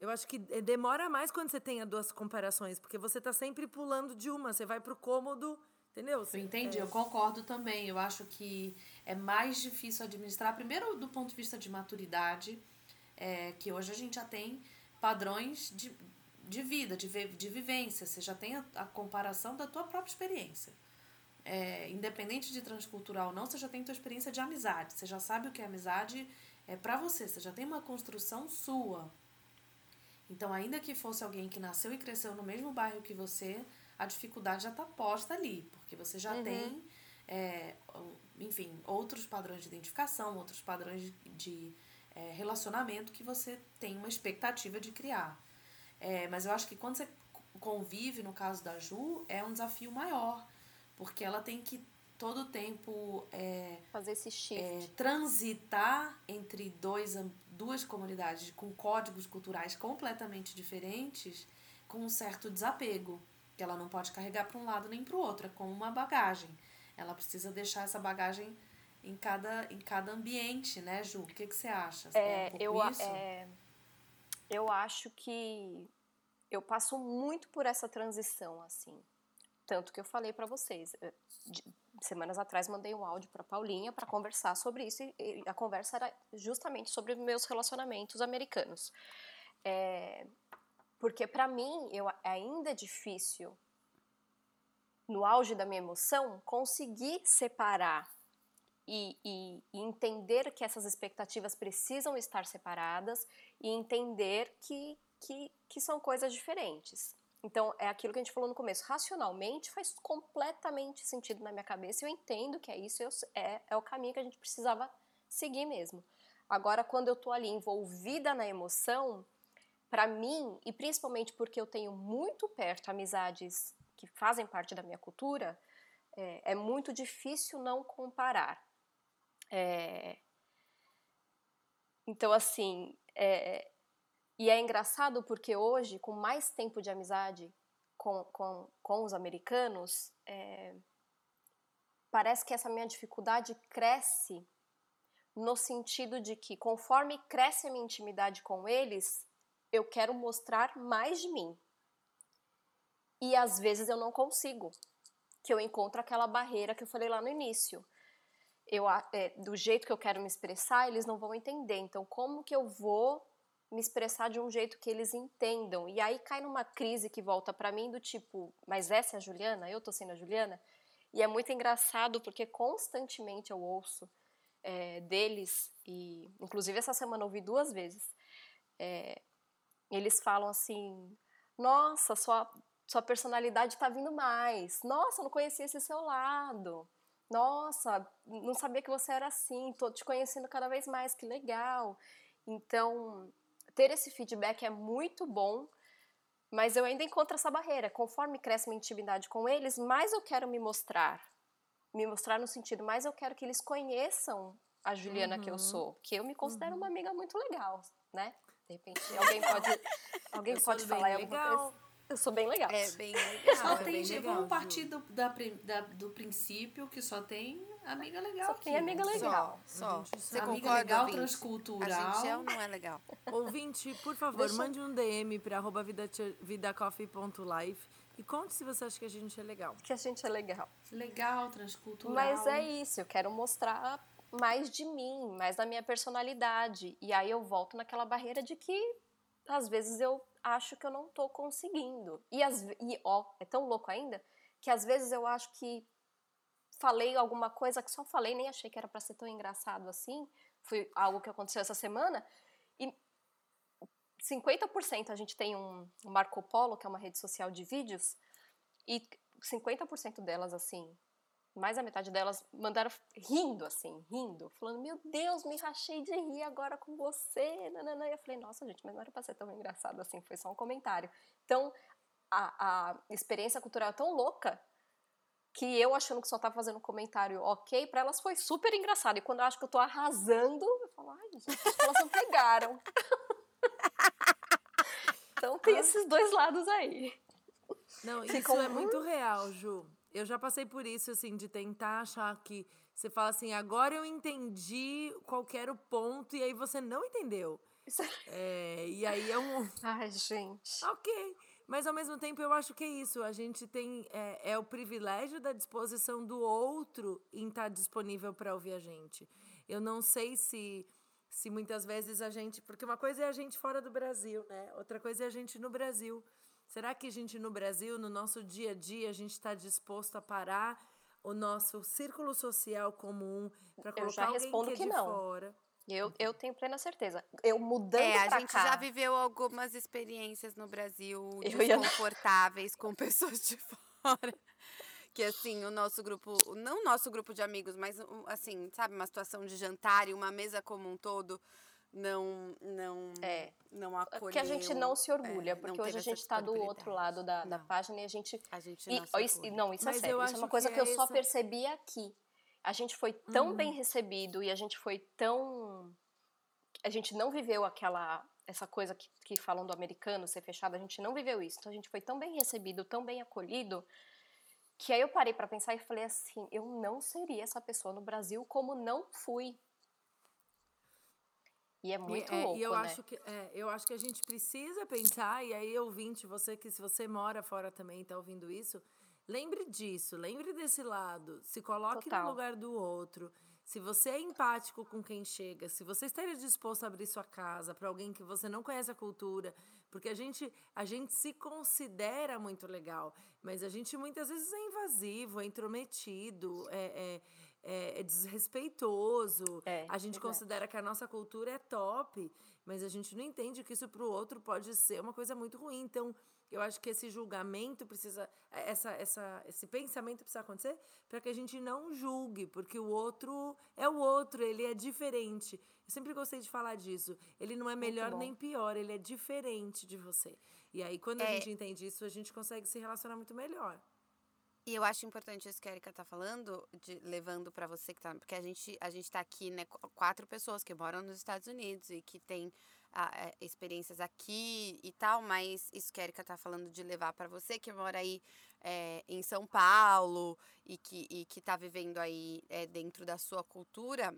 Eu acho que demora mais quando você tem as duas comparações, porque você tá sempre pulando de uma, você vai pro cômodo, entendeu? Eu entendi, é... eu concordo também. Eu acho que é mais difícil administrar, primeiro do ponto de vista de maturidade, é, que hoje a gente já tem padrões de, de vida, de, de vivência, você já tem a, a comparação da tua própria experiência. É, independente de transcultural ou não, você já tem tua experiência de amizade, você já sabe o que é amizade é para você, você já tem uma construção sua. Então, ainda que fosse alguém que nasceu e cresceu no mesmo bairro que você, a dificuldade já está posta ali, porque você já uhum. tem, é, enfim, outros padrões de identificação, outros padrões de, de é, relacionamento que você tem uma expectativa de criar. É, mas eu acho que quando você convive, no caso da Ju, é um desafio maior, porque ela tem que todo o tempo é, fazer esse shift. É, transitar entre dois, duas comunidades com códigos culturais completamente diferentes com um certo desapego, que ela não pode carregar para um lado nem para o outro, é como uma bagagem. Ela precisa deixar essa bagagem em cada, em cada ambiente, né, Ju? O que, que você acha? É, é um eu, isso? É, eu acho que eu passo muito por essa transição, assim. Tanto que eu falei para vocês, eh, de, semanas atrás mandei um áudio para Paulinha para conversar sobre isso e, a conversa era justamente sobre meus relacionamentos americanos. É, porque para mim eu é ainda difícil no auge da minha emoção conseguir separar e, e, e, entender que essas expectativas precisam estar separadas e entender que, que, que são coisas diferentes. Então, é aquilo que a gente falou no começo. Racionalmente faz completamente sentido na minha cabeça. Eu entendo que é isso, eu, é, é o caminho que a gente precisava seguir mesmo. Agora, quando eu tô ali envolvida na emoção, para mim, e principalmente porque eu tenho muito perto amizades que fazem parte da minha cultura, é, é muito difícil não comparar. É... Então, assim, é... E é engraçado porque hoje, com mais tempo de amizade com, com, com os americanos, é, parece que essa minha dificuldade cresce no sentido de que, conforme cresce a minha intimidade com eles, eu quero mostrar mais de mim. E às vezes eu não consigo, que eu encontro aquela barreira que eu falei lá no início. Eu, é, do jeito que eu quero me expressar, eles não vão entender. Então, como que eu vou me expressar de um jeito que eles entendam? E aí cai numa crise que volta para mim do tipo, mas essa é a Juliana? Eu tô sendo a Juliana? E é muito engraçado porque constantemente eu ouço é, deles, e inclusive essa semana eu ouvi duas vezes, é, eles falam assim: Nossa, sua, sua personalidade está vindo mais. Nossa, não conhecia esse seu lado. Nossa, não sabia que você era assim. Tô te conhecendo cada vez mais, que legal. Então, ter esse feedback é muito bom, mas eu ainda encontro essa barreira. Conforme cresce minha intimidade com eles, mais eu quero me mostrar. Me mostrar no sentido, mais eu quero que eles conheçam a Juliana uhum. que eu uhum. sou. Que eu me considero uhum. uma amiga muito legal, né? De repente, alguém pode, alguém pode falar alguma coisa. Eu sou bem legal. É bem legal. Só é tem, legal, vamos partir do, da, da, do princípio que só tem amiga legal. Só aqui, tem amiga né? legal. Só. só. Você amiga concorda, legal, ouvinte? transcultural. A gente é ou não é legal? Ouvinte, por favor, Deixa... mande um DM para arroba vidacoffee.life e conte se você acha que a gente é legal. Que a gente é legal. Legal, transcultural. Mas é isso, eu quero mostrar mais de mim, mais da minha personalidade. E aí eu volto naquela barreira de que às vezes eu acho que eu não tô conseguindo. E, as, e ó, é tão louco ainda que às vezes eu acho que falei alguma coisa que só falei, nem achei que era para ser tão engraçado assim. Foi algo que aconteceu essa semana. E 50% a gente tem um, Marco Polo, que é uma rede social de vídeos, e 50% delas, assim, mais da metade delas mandaram rindo, assim, rindo, falando: Meu Deus, me rachei de rir agora com você. Nanana. E eu falei: Nossa, gente, mas não era pra ser tão engraçado assim, foi só um comentário. Então, a, a experiência cultural é tão louca que eu achando que só tava fazendo um comentário ok, para elas foi super engraçado. E quando eu acho que eu tô arrasando, eu falo: Ai, gente, elas não pegaram. então, tem esses dois lados aí. Não, isso é muito real, Ju. Eu já passei por isso, assim, de tentar achar que você fala assim, agora eu entendi qual era o ponto, e aí você não entendeu. É, e aí é um. Ai, gente. Ok. Mas ao mesmo tempo eu acho que é isso. A gente tem. É, é o privilégio da disposição do outro em estar disponível para ouvir a gente. Eu não sei se. Se muitas vezes a gente. Porque uma coisa é a gente fora do Brasil, né? Outra coisa é a gente no Brasil. Será que a gente no Brasil, no nosso dia a dia, a gente está disposto a parar o nosso círculo social comum para colocar alguém que, é que de não. fora? Eu, eu tenho plena certeza. Eu mudando É, a gente cá, já viveu algumas experiências no Brasil desconfortáveis ia... com pessoas de fora. Que assim, o nosso grupo, não o nosso grupo de amigos, mas assim, sabe, uma situação de jantar e uma mesa como um todo não não é. não acolheu. Que a gente não se orgulha, é, porque hoje a gente está do outro lado da, da página e a gente a gente não, e, isso, não isso é sério, isso é uma coisa que, que eu só percebi aqui. A gente foi tão uhum. bem recebido e a gente foi tão a gente não viveu aquela essa coisa que, que falam do americano ser fechado, a gente não viveu isso. Então a gente foi tão bem recebido, tão bem acolhido, que aí eu parei para pensar e falei assim, eu não seria essa pessoa no Brasil como não fui. E é muito e, é, louco, e eu né? acho que é, eu acho que a gente precisa pensar e aí ouvinte, você que se você mora fora também está ouvindo isso, lembre disso, lembre desse lado, se coloque Total. no lugar do outro. Se você é empático com quem chega, se você estaria disposto a abrir sua casa para alguém que você não conhece a cultura, porque a gente, a gente se considera muito legal, mas a gente muitas vezes é invasivo, é intrometido, é, é é, é desrespeitoso. É, a gente considera que a nossa cultura é top, mas a gente não entende que isso para o outro pode ser uma coisa muito ruim. Então, eu acho que esse julgamento precisa, essa, essa, esse pensamento precisa acontecer para que a gente não julgue, porque o outro é o outro, ele é diferente. Eu sempre gostei de falar disso. Ele não é melhor nem pior, ele é diferente de você. E aí, quando é. a gente entende isso, a gente consegue se relacionar muito melhor. E eu acho importante isso que a Erika tá falando, de, levando para você que tá. Porque a gente, a gente tá aqui, né, quatro pessoas que moram nos Estados Unidos e que tem experiências aqui e tal, mas isso que a Erika tá falando de levar para você, que mora aí é, em São Paulo e que, e que tá vivendo aí é, dentro da sua cultura,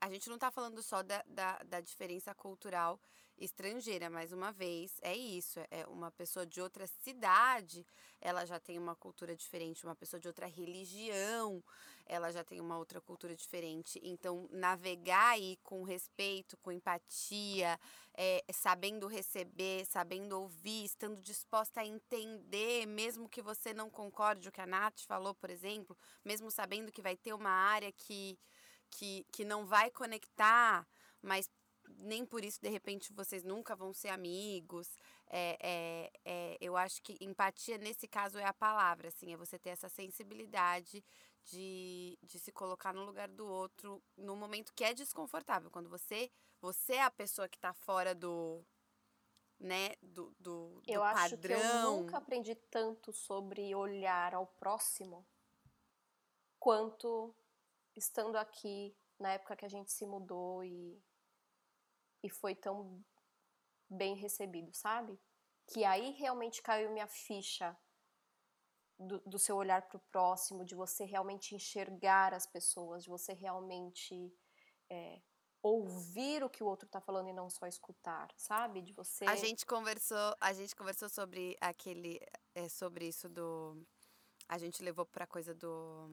a gente não tá falando só da, da, da diferença cultural estrangeira, mais uma vez, é isso. É uma pessoa de outra cidade, ela já tem uma cultura diferente, uma pessoa de outra religião, ela já tem uma outra cultura diferente. Então, navegar aí com respeito, com empatia, é, sabendo receber, sabendo ouvir, estando disposta a entender, mesmo que você não concorde o que a Nath falou, por exemplo, mesmo sabendo que vai ter uma área que, que, que não vai conectar, mas nem por isso, de repente, vocês nunca vão ser amigos. É, é, é, eu acho que empatia, nesse caso, é a palavra, assim, é você ter essa sensibilidade de, de se colocar no lugar do outro no momento que é desconfortável. Quando você, você é a pessoa que está fora do, né, do, do, do Eu acho que eu padrão. nunca aprendi tanto sobre olhar ao próximo quanto estando aqui na época que a gente se mudou e, e foi tão bem recebido, sabe? Que aí realmente caiu minha ficha do, do seu olhar para o próximo, de você realmente enxergar as pessoas, de você realmente é, ouvir o que o outro está falando e não só escutar, sabe? De você. A gente conversou, a gente conversou sobre aquele, é, sobre isso do, a gente levou para coisa do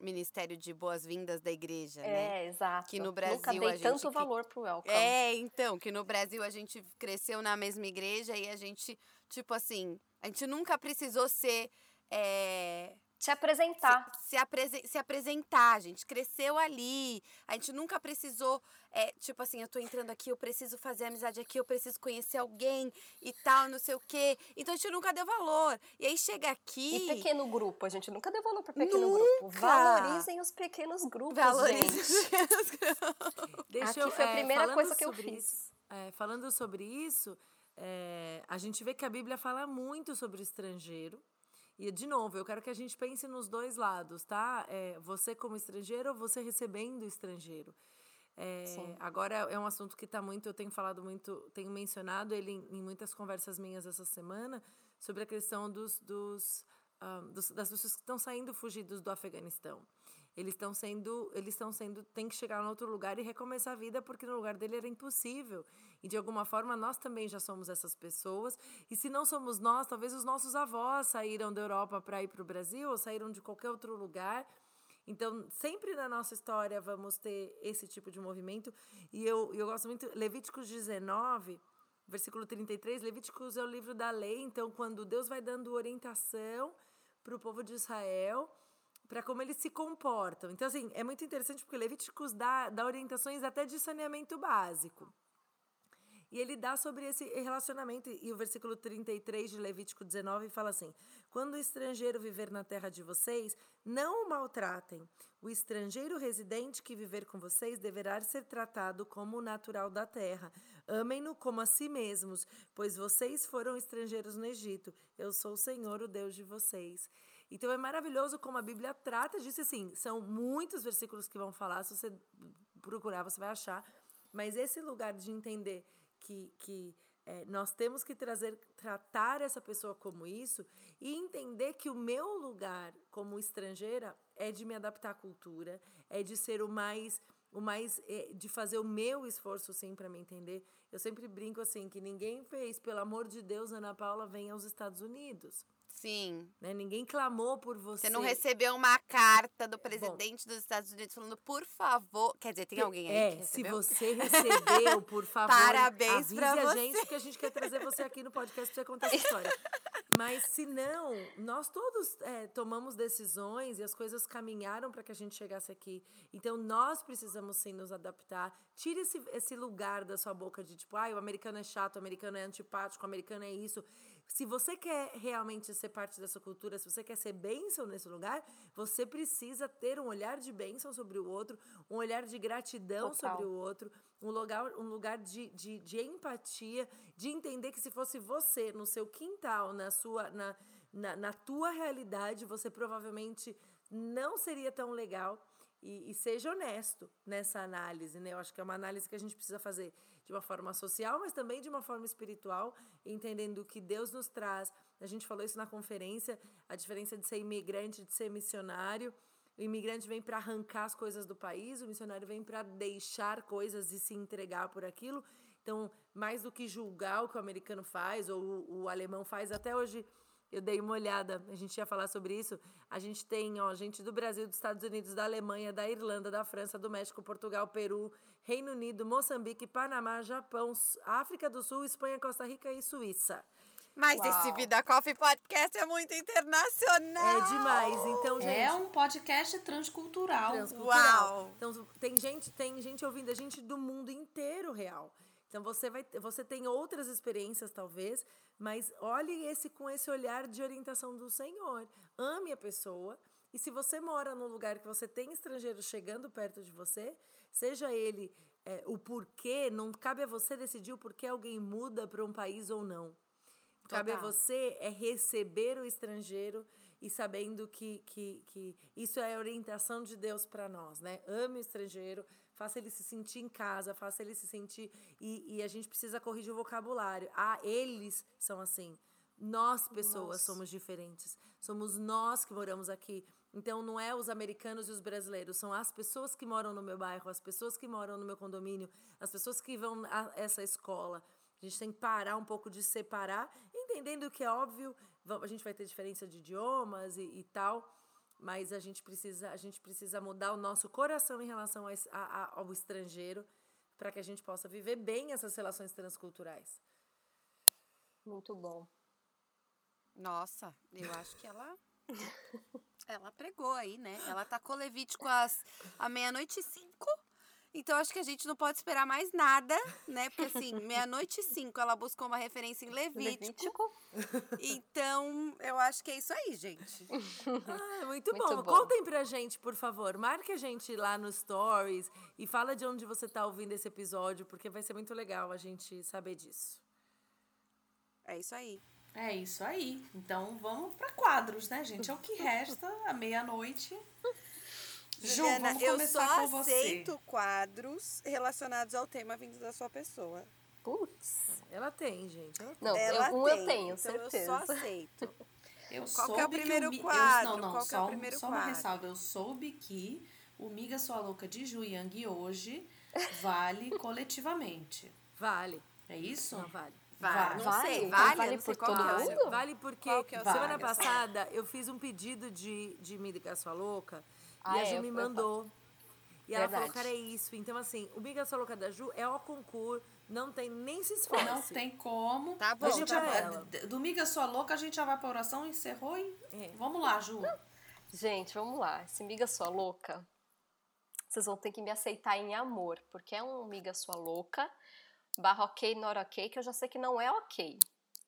Ministério de Boas-Vindas da Igreja, né? É, exato. Que no Nunca Brasil dei a gente tanto cri- valor pro welcome. É, então, que no Brasil a gente cresceu na mesma igreja e a gente, tipo assim, a gente nunca precisou ser. É, Te apresentar. se, apresen- se apresentar, a gente cresceu ali. A gente nunca precisou, é, tipo assim, eu tô entrando aqui, eu preciso fazer amizade aqui, eu preciso conhecer alguém e tal, não sei o quê. Então a gente nunca deu valor. E aí chega aqui. E pequeno grupo, a gente nunca deu valor para pequeno Nunca! grupo. Valorizem os pequenos grupos, Valoriza gente. Deixa Aqui eu, foi a é, primeira coisa que eu fiz. isso- é, falando sobre isso, é, a gente vê que a Bíblia fala muito sobre o estrangeiro. E, de novo, eu quero que a gente pense nos dois lados, tá? É, você como estrangeiro ou você recebendo estrangeiro. É, agora é um assunto que está muito, eu tenho falado muito, tenho mencionado ele em, em muitas conversas minhas essa semana, sobre a questão dos, dos, dos- das pessoas que estão saindo fugidos do Afeganistão. Eles estão sendo, eles estão sendo, tem que chegar em outro lugar e recomeçar a vida porque no lugar dele era impossível. E de alguma forma nós também já somos essas pessoas. E se não somos nós, talvez os nossos avós saíram da Europa para ir para o Brasil ou saíram de qualquer outro lugar. Então, sempre na nossa história vamos ter esse tipo de movimento. E eu, eu gosto muito, Levíticos 19, versículo 33, Levíticos é o livro da lei. Então, quando Deus vai dando orientação para o povo de Israel, para como eles se comportam. Então, assim, é muito interessante porque Levíticos dá, dá orientações até de saneamento básico. E ele dá sobre esse relacionamento. E o versículo 33 de Levítico 19 fala assim: Quando o estrangeiro viver na terra de vocês, não o maltratem. O estrangeiro residente que viver com vocês deverá ser tratado como o natural da terra. Amem-no como a si mesmos, pois vocês foram estrangeiros no Egito. Eu sou o Senhor, o Deus de vocês. Então é maravilhoso como a Bíblia trata disso. Assim, são muitos versículos que vão falar. Se você procurar, você vai achar. Mas esse lugar de entender que, que é, nós temos que trazer, tratar essa pessoa como isso e entender que o meu lugar como estrangeira é de me adaptar à cultura, é de ser o mais, o mais, é, de fazer o meu esforço sim para me entender. Eu sempre brinco assim que ninguém fez, pelo amor de Deus, Ana Paula venha aos Estados Unidos, Sim. né? Ninguém clamou por você. Você não recebeu uma carta do presidente dos Estados Unidos falando, por favor. Quer dizer, tem alguém aí É, que se você recebeu, por favor, Parabéns avise pra a você. gente que a gente quer trazer você aqui no podcast pra você contar essa história. Mas se não, nós todos é, tomamos decisões e as coisas caminharam para que a gente chegasse aqui. Então nós precisamos sim nos adaptar. Tire esse, esse lugar da sua boca de tipo, ai, o americano é chato, o americano é antipático, o americano é isso. Se você quer realmente ser parte dessa cultura, se você quer ser bênção nesse lugar, você precisa ter um olhar de bênção sobre o outro, um olhar de gratidão Total. sobre o outro, um lugar, um lugar de, de, de empatia, de entender que se fosse você no seu quintal, na sua, na, na, na tua realidade, você provavelmente não seria tão legal. e, e seja honesto nessa análise, né? Eu acho que é uma análise que a gente precisa fazer de uma forma social, mas também de uma forma espiritual, entendendo que Deus nos traz. A gente falou isso na conferência, a diferença de ser imigrante, de ser missionário. O imigrante vem para arrancar as coisas do país, o missionário vem para deixar coisas e se entregar por aquilo. Então, mais do que julgar o que o americano faz ou o, o alemão faz, até hoje eu dei uma olhada, a gente ia falar sobre isso. A gente tem, ó, gente do Brasil, dos Estados Unidos, da Alemanha, da Irlanda, da França, do México, Portugal, Peru, Reino Unido, Moçambique, Panamá, Japão, África do Sul, Espanha, Costa Rica e Suíça. Mas Uau. esse Vida Coffee Podcast é muito internacional. É demais. Então, gente, É um podcast transcultural. transcultural. Uau. Então, tem gente, tem gente ouvindo a gente do mundo inteiro real. Então você vai, você tem outras experiências talvez, mas olhe esse com esse olhar de orientação do Senhor. Ame a pessoa. E se você mora num lugar que você tem estrangeiro chegando perto de você, seja ele é, o porquê, não cabe a você decidir o porquê alguém muda para um país ou não. Cabe a Total. você é receber o estrangeiro e sabendo que, que, que isso é a orientação de Deus para nós, né? Ame o estrangeiro, faça ele se sentir em casa, faça ele se sentir. E, e a gente precisa corrigir o vocabulário. Ah, eles são assim. Nós, pessoas, Nossa. somos diferentes. Somos nós que moramos aqui. Então, não é os americanos e os brasileiros, são as pessoas que moram no meu bairro, as pessoas que moram no meu condomínio, as pessoas que vão a essa escola. A gente tem que parar um pouco de separar, entendendo que é óbvio, a gente vai ter diferença de idiomas e, e tal, mas a gente precisa, a gente precisa mudar o nosso coração em relação a a- a- ao estrangeiro para que a gente possa viver bem essas relações transculturais. Muito bom. Nossa, eu acho que ela. ela pregou aí, né? Ela tacou Levítico às, à meia-noite e cinco. Então acho que a gente não pode esperar mais nada, né? Porque assim, meia-noite e cinco ela buscou uma referência em Levítico. Levítico. Então eu acho que é isso aí, gente. Ah, muito, Muito bom. bom. Contem pra gente, por favor. Marque a gente lá no Stories e fala de onde você tá ouvindo esse episódio, porque vai ser muito legal a gente saber disso. É isso aí. É isso aí. Então vamos para quadros, né, gente? É o que resta à meia-noite. Ju, Juliana, vamos eu só com você. aceito quadros relacionados ao tema vindo da sua pessoa. Putz. Ela tem, gente. Ela tem. Não, Ela eu, um tem, eu tenho, então certeza. Eu só aceito. Eu Qual que é o soube primeiro eu- quadro? não, não, Qual que é o só, primeiro só uma quadro? ressalva. Eu soube que o Miga Sua Louca de Ju Yang hoje vale coletivamente. Vale. É isso? Não, vale. Vale. Não Vale? sei, vale, vale não sei por todo é mundo? Vale porque Qual que é semana Vale. passada eu fiz um pedido de, de me ligar sua louca Ah, e a Ju me mandou. E ela falou, Verdade. cara, é isso. Então, assim, o Miga Sua Louca da Ju é o concurso, não tem nem se esforce. Não tem como. Tá a bom, gente tá já, do Miga Sua Louca, a gente já vai pra oração, encerrou e É. vamos lá, Ju. Gente, vamos lá. Esse miga sua louca, vocês vão ter que me aceitar em amor, porque é um miga sua louca, barra ok, not ok, que eu já sei que não é ok.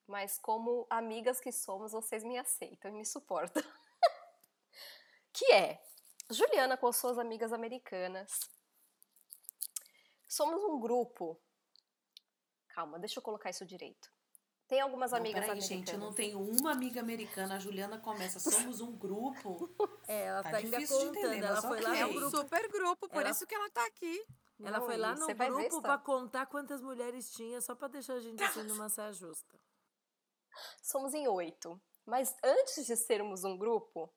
Mas como amigas que somos, vocês me aceitam e me suportam. que é Juliana com suas amigas americanas. Somos um grupo. Calma, deixa eu colocar isso direito. Tem algumas Não, amigas peraí, americanas. gente, eu não tenho uma amiga americana. A Juliana começa, somos um grupo. É, ela Tá tá, ainda difícil de contando. entender, ela foi lá ok. É no um grupo. super grupo, por Ela- isso que ela tá aqui. Ela Não, foi lá no grupo tá- contar quantas mulheres tinha, só pra deixar a gente assim numa saia justa. Somos em oito. Mas antes de sermos um grupo,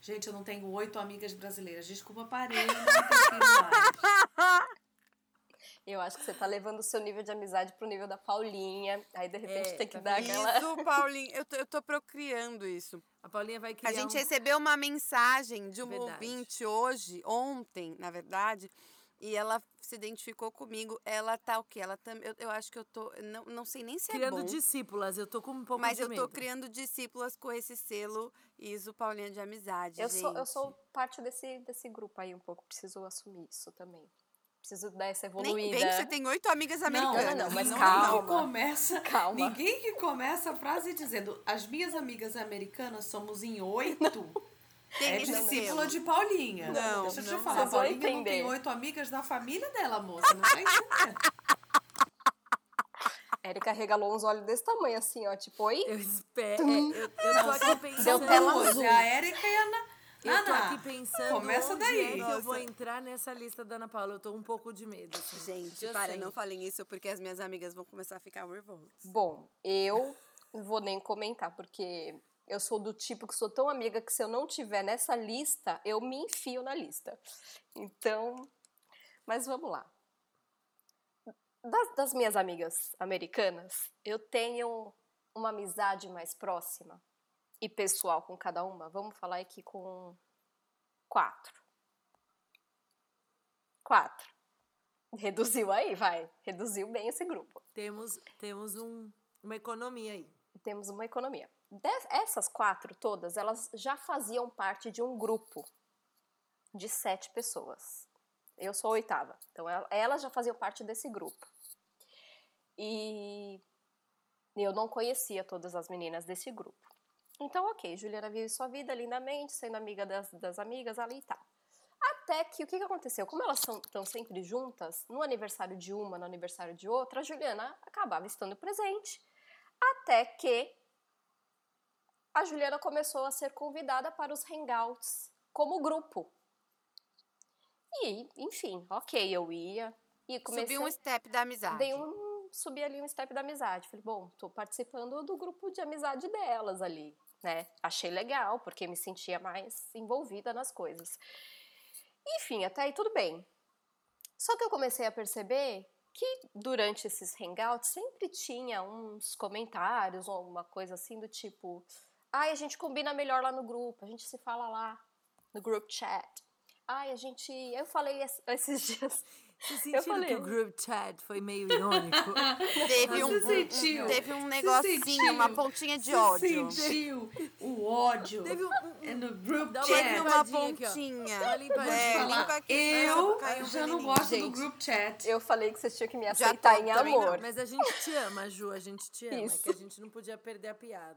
Gente, eu não tenho oito amigas brasileiras. Desculpa, parei, não mais. Eu acho que você tá levando o seu nível de amizade pro nível da Paulinha. Aí, de repente, É, tem que tá dar aquela. Isso, Paulinho, eu tô, eu tô procriando isso. A Paulinha vai criar A gente um... recebeu uma mensagem de uma Verdade. ouvinte hoje, ontem, na verdade, e ela se identificou comigo. Ela tá o quê? Ela tam, eu, eu acho que eu tô. Não, não sei nem se é criando bom, discípulas. Eu tô com um pouco mas de eu tô criando discípulas com esse selo ISO Paulinha de Amizade. Eu sou, eu gente. sou parte desse, desse grupo aí um pouco. Preciso assumir isso também. Preciso dar essa Nem evoluída. vem que você tem oito amigas Não, americanas. não, mas ninguém calma. Que começa, Calma. Ninguém que começa a frase dizendo as minhas amigas americanas somos em oito. Tem é discípula de Paulinha. Não, Deixa eu te não. falar. Paulinha não tem oito amigas da família dela, moça. Não entendendo. Érica regalou uns olhos desse tamanho, assim, ó. Tipo, oi? Eu espero. é, eu, eu tô aqui Deu pensando. tela Duas, azul. é a Érica e a Ana. Eu tô Ana, aqui pensando começa onde daí. é que eu vou entrar nessa lista da Ana Paula. Eu tô um pouco de medo. assim. Gente, Eu para, sei. não falem isso porque as minhas amigas vão começar a ficar nervosas. Bom, eu não vou nem comentar, porque eu sou do tipo que sou tão amiga que se eu não tiver nessa lista, eu me enfio na lista. Então, mas vamos lá. Das, das minhas amigas americanas, eu tenho uma amizade mais próxima e pessoal com cada uma. Vamos falar aqui com quatro. Quatro. Reduziu aí, vai. Reduziu bem esse grupo. Temos, temos um, uma economia aí. temos uma economia. Essas quatro todas, elas já faziam parte de um grupo de sete pessoas. Eu sou a oitava. Então, el- elas já faziam parte desse grupo. E eu não conhecia todas as meninas desse grupo. Então, ok, Juliana vive sua vida lindamente, sendo amiga das, das amigas ali e tal. Até que o que, que aconteceu? Como elas estão sempre juntas, no aniversário de uma, no aniversário de outra, a Juliana acabava estando presente. Até que a Juliana começou a ser convidada para os hangouts como grupo. E, enfim, ok, eu ia. E comecei, Subiu um step da amizade. dei um, subi ali um step da amizade. Falei, bom, tô participando do grupo de amizade delas ali, né? Achei legal, porque me sentia mais envolvida nas coisas. Enfim, até aí tudo bem. Só que eu comecei a perceber que durante esses hangouts sempre tinha uns comentários ou uma coisa assim do tipo: ai, a gente combina melhor lá no grupo, a gente se fala lá no group chat. Ai, a gente. Eu falei es- esses dias. Vocês Eu sentiram que falei. o group chat foi meio irônico? Teve um, sentiu? teve um negocinho, sentiu? uma pontinha de Você ódio. sentiu o ódio Teve um, um- é no group chat. Teve uma aqui, pontinha. Limpadinha. É, limpa aqui. Eu já não gosto do Gente, group chat. Eu falei que vocês tinham que me Já aceitar tô, em também não, amor. Mas a gente te ama, Ju, a gente te ama. É Isso. que a gente não podia perder a piada.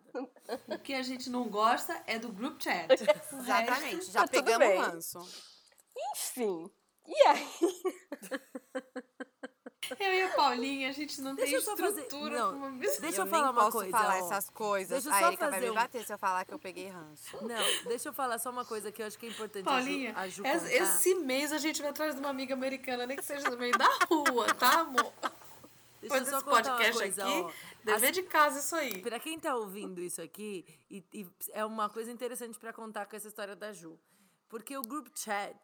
O que a gente não gosta é do group chat. Exatamente, já Tá pegamos o ranço. Enfim. E aí? Eu e a Paulinha, a gente não Deixa tem eu só fazer- estrutura não, uma. Deixa eu, eu falar nem uma posso coisa. falar ó. essas coisas. Deixa eu A só Erika vai fazer me um- bater se eu falar que eu peguei ranço. Não, deixa eu falar só uma coisa que eu acho que é importante a Ju- Paulinha, a Ju, es- contar. esse mês a gente vai atrás de uma amiga americana, nem que seja no meio da rua, tá, amor? Deixa eu Depois só desse contar uma podcast coisa, aqui, ó. dever de casa isso aí. Pra quem tá ouvindo isso aqui, e, e é uma coisa interessante pra contar com essa história da Ju. Porque o group chat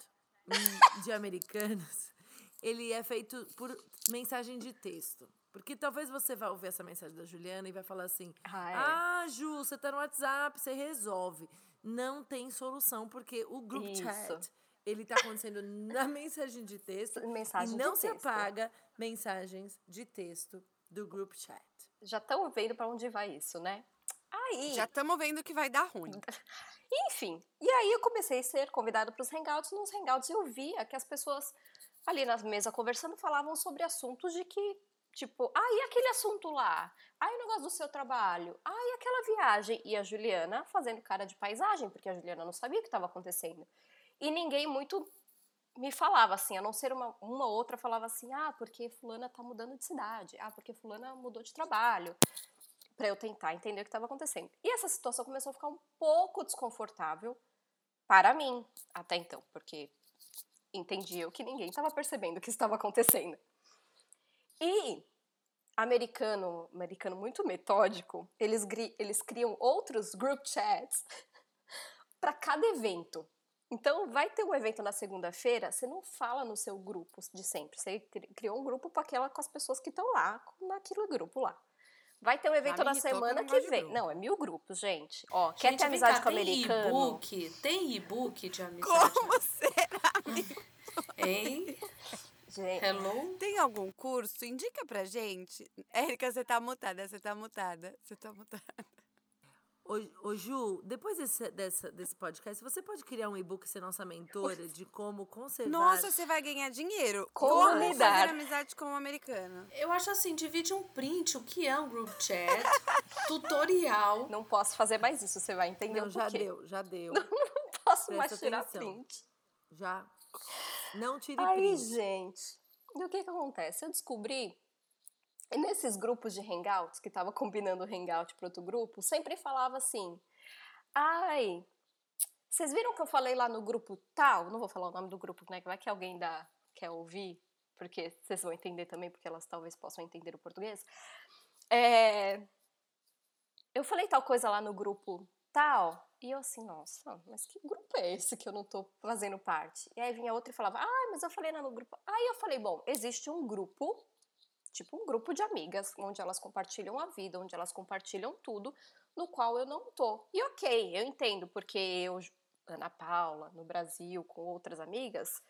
de americanos, ele é feito por mensagem de texto. Porque talvez você vá ouvir essa mensagem da Juliana e vai falar assim: Ah, é. Ah, Ju, você tá no WhatsApp, você resolve. Não tem solução, porque o group Isso. chat, ele tá acontecendo na mensagem de texto Mensagem e de não se texto. apaga mensagens de texto do group chat. Já estão vendo pra onde vai isso, né? Aí, Já estamos vendo que vai dar ruim. enfim. E aí eu comecei a ser convidada para os hangouts. Nos hangouts eu via que as pessoas ali na mesa conversando falavam sobre assuntos de que, tipo, ah, e aquele assunto lá? Ah, e o negócio do seu trabalho? Ah, e aquela viagem? E a Juliana fazendo cara de paisagem, porque a Juliana não sabia o que estava acontecendo. E ninguém muito me falava assim, a não ser uma, uma outra falava assim, ah, porque fulana tá mudando de cidade, ah, porque fulana mudou de trabalho, para eu tentar entender o que estava acontecendo. E essa situação começou a ficar um pouco desconfortável para mim, até então, porque entendi eu que ninguém estava percebendo o que estava acontecendo. E americano, americano muito metódico, eles, eles criam outros group chats para cada evento. Então, vai ter um evento na segunda-feira, você não fala no seu grupo de sempre. Você cri- criou um grupo para aquela com as pessoas que estão lá, naquele grupo lá. Vai ter um evento na semana que vem. grupo. Não, é mil grupos, gente. Ó, quer Gente, ter vem amizade cá, com tem americano? e-book? Tem e-book de amizade? Como será? Hein? Gente, Hello? Tem algum curso? Indica pra gente. Érica, você tá mutada, você tá mutada, você tá mutada. Ô, ô, Ju, depois desse, dessa, desse podcast, você pode criar um e-book e ser nossa mentora de como conservar. Nossa, você vai ganhar dinheiro. Como Como lidar. fazer amizade com um americano. Eu acho assim, divide um print, o que é um group chat, tutorial. não posso fazer mais isso, você vai entender Não, o já deu, já deu. Não posso Presta mais tirar atenção. print. Já. Não tire Aí, print. gente, e o que que acontece? Eu descobri, e nesses grupos de hangouts, que tava combinando o hangout para outro grupo, sempre falava assim, ai, vocês viram que eu falei lá no grupo tal? Não vou falar o nome do grupo, né? Vai que alguém dá, quer ouvir, porque vocês vão entender também, porque elas talvez possam entender o português. É, eu falei tal coisa lá no grupo tal, e eu assim, nossa, mas que grupo é esse que eu não tô fazendo parte? E aí vinha outra e falava, ah, mas eu falei lá no grupo. Aí eu falei, bom, existe um grupo, tipo um grupo de amigas, onde elas compartilham a vida, onde elas compartilham tudo, no qual eu não tô. E ok, eu entendo, porque eu, Ana Paula, no Brasil, com outras amigas,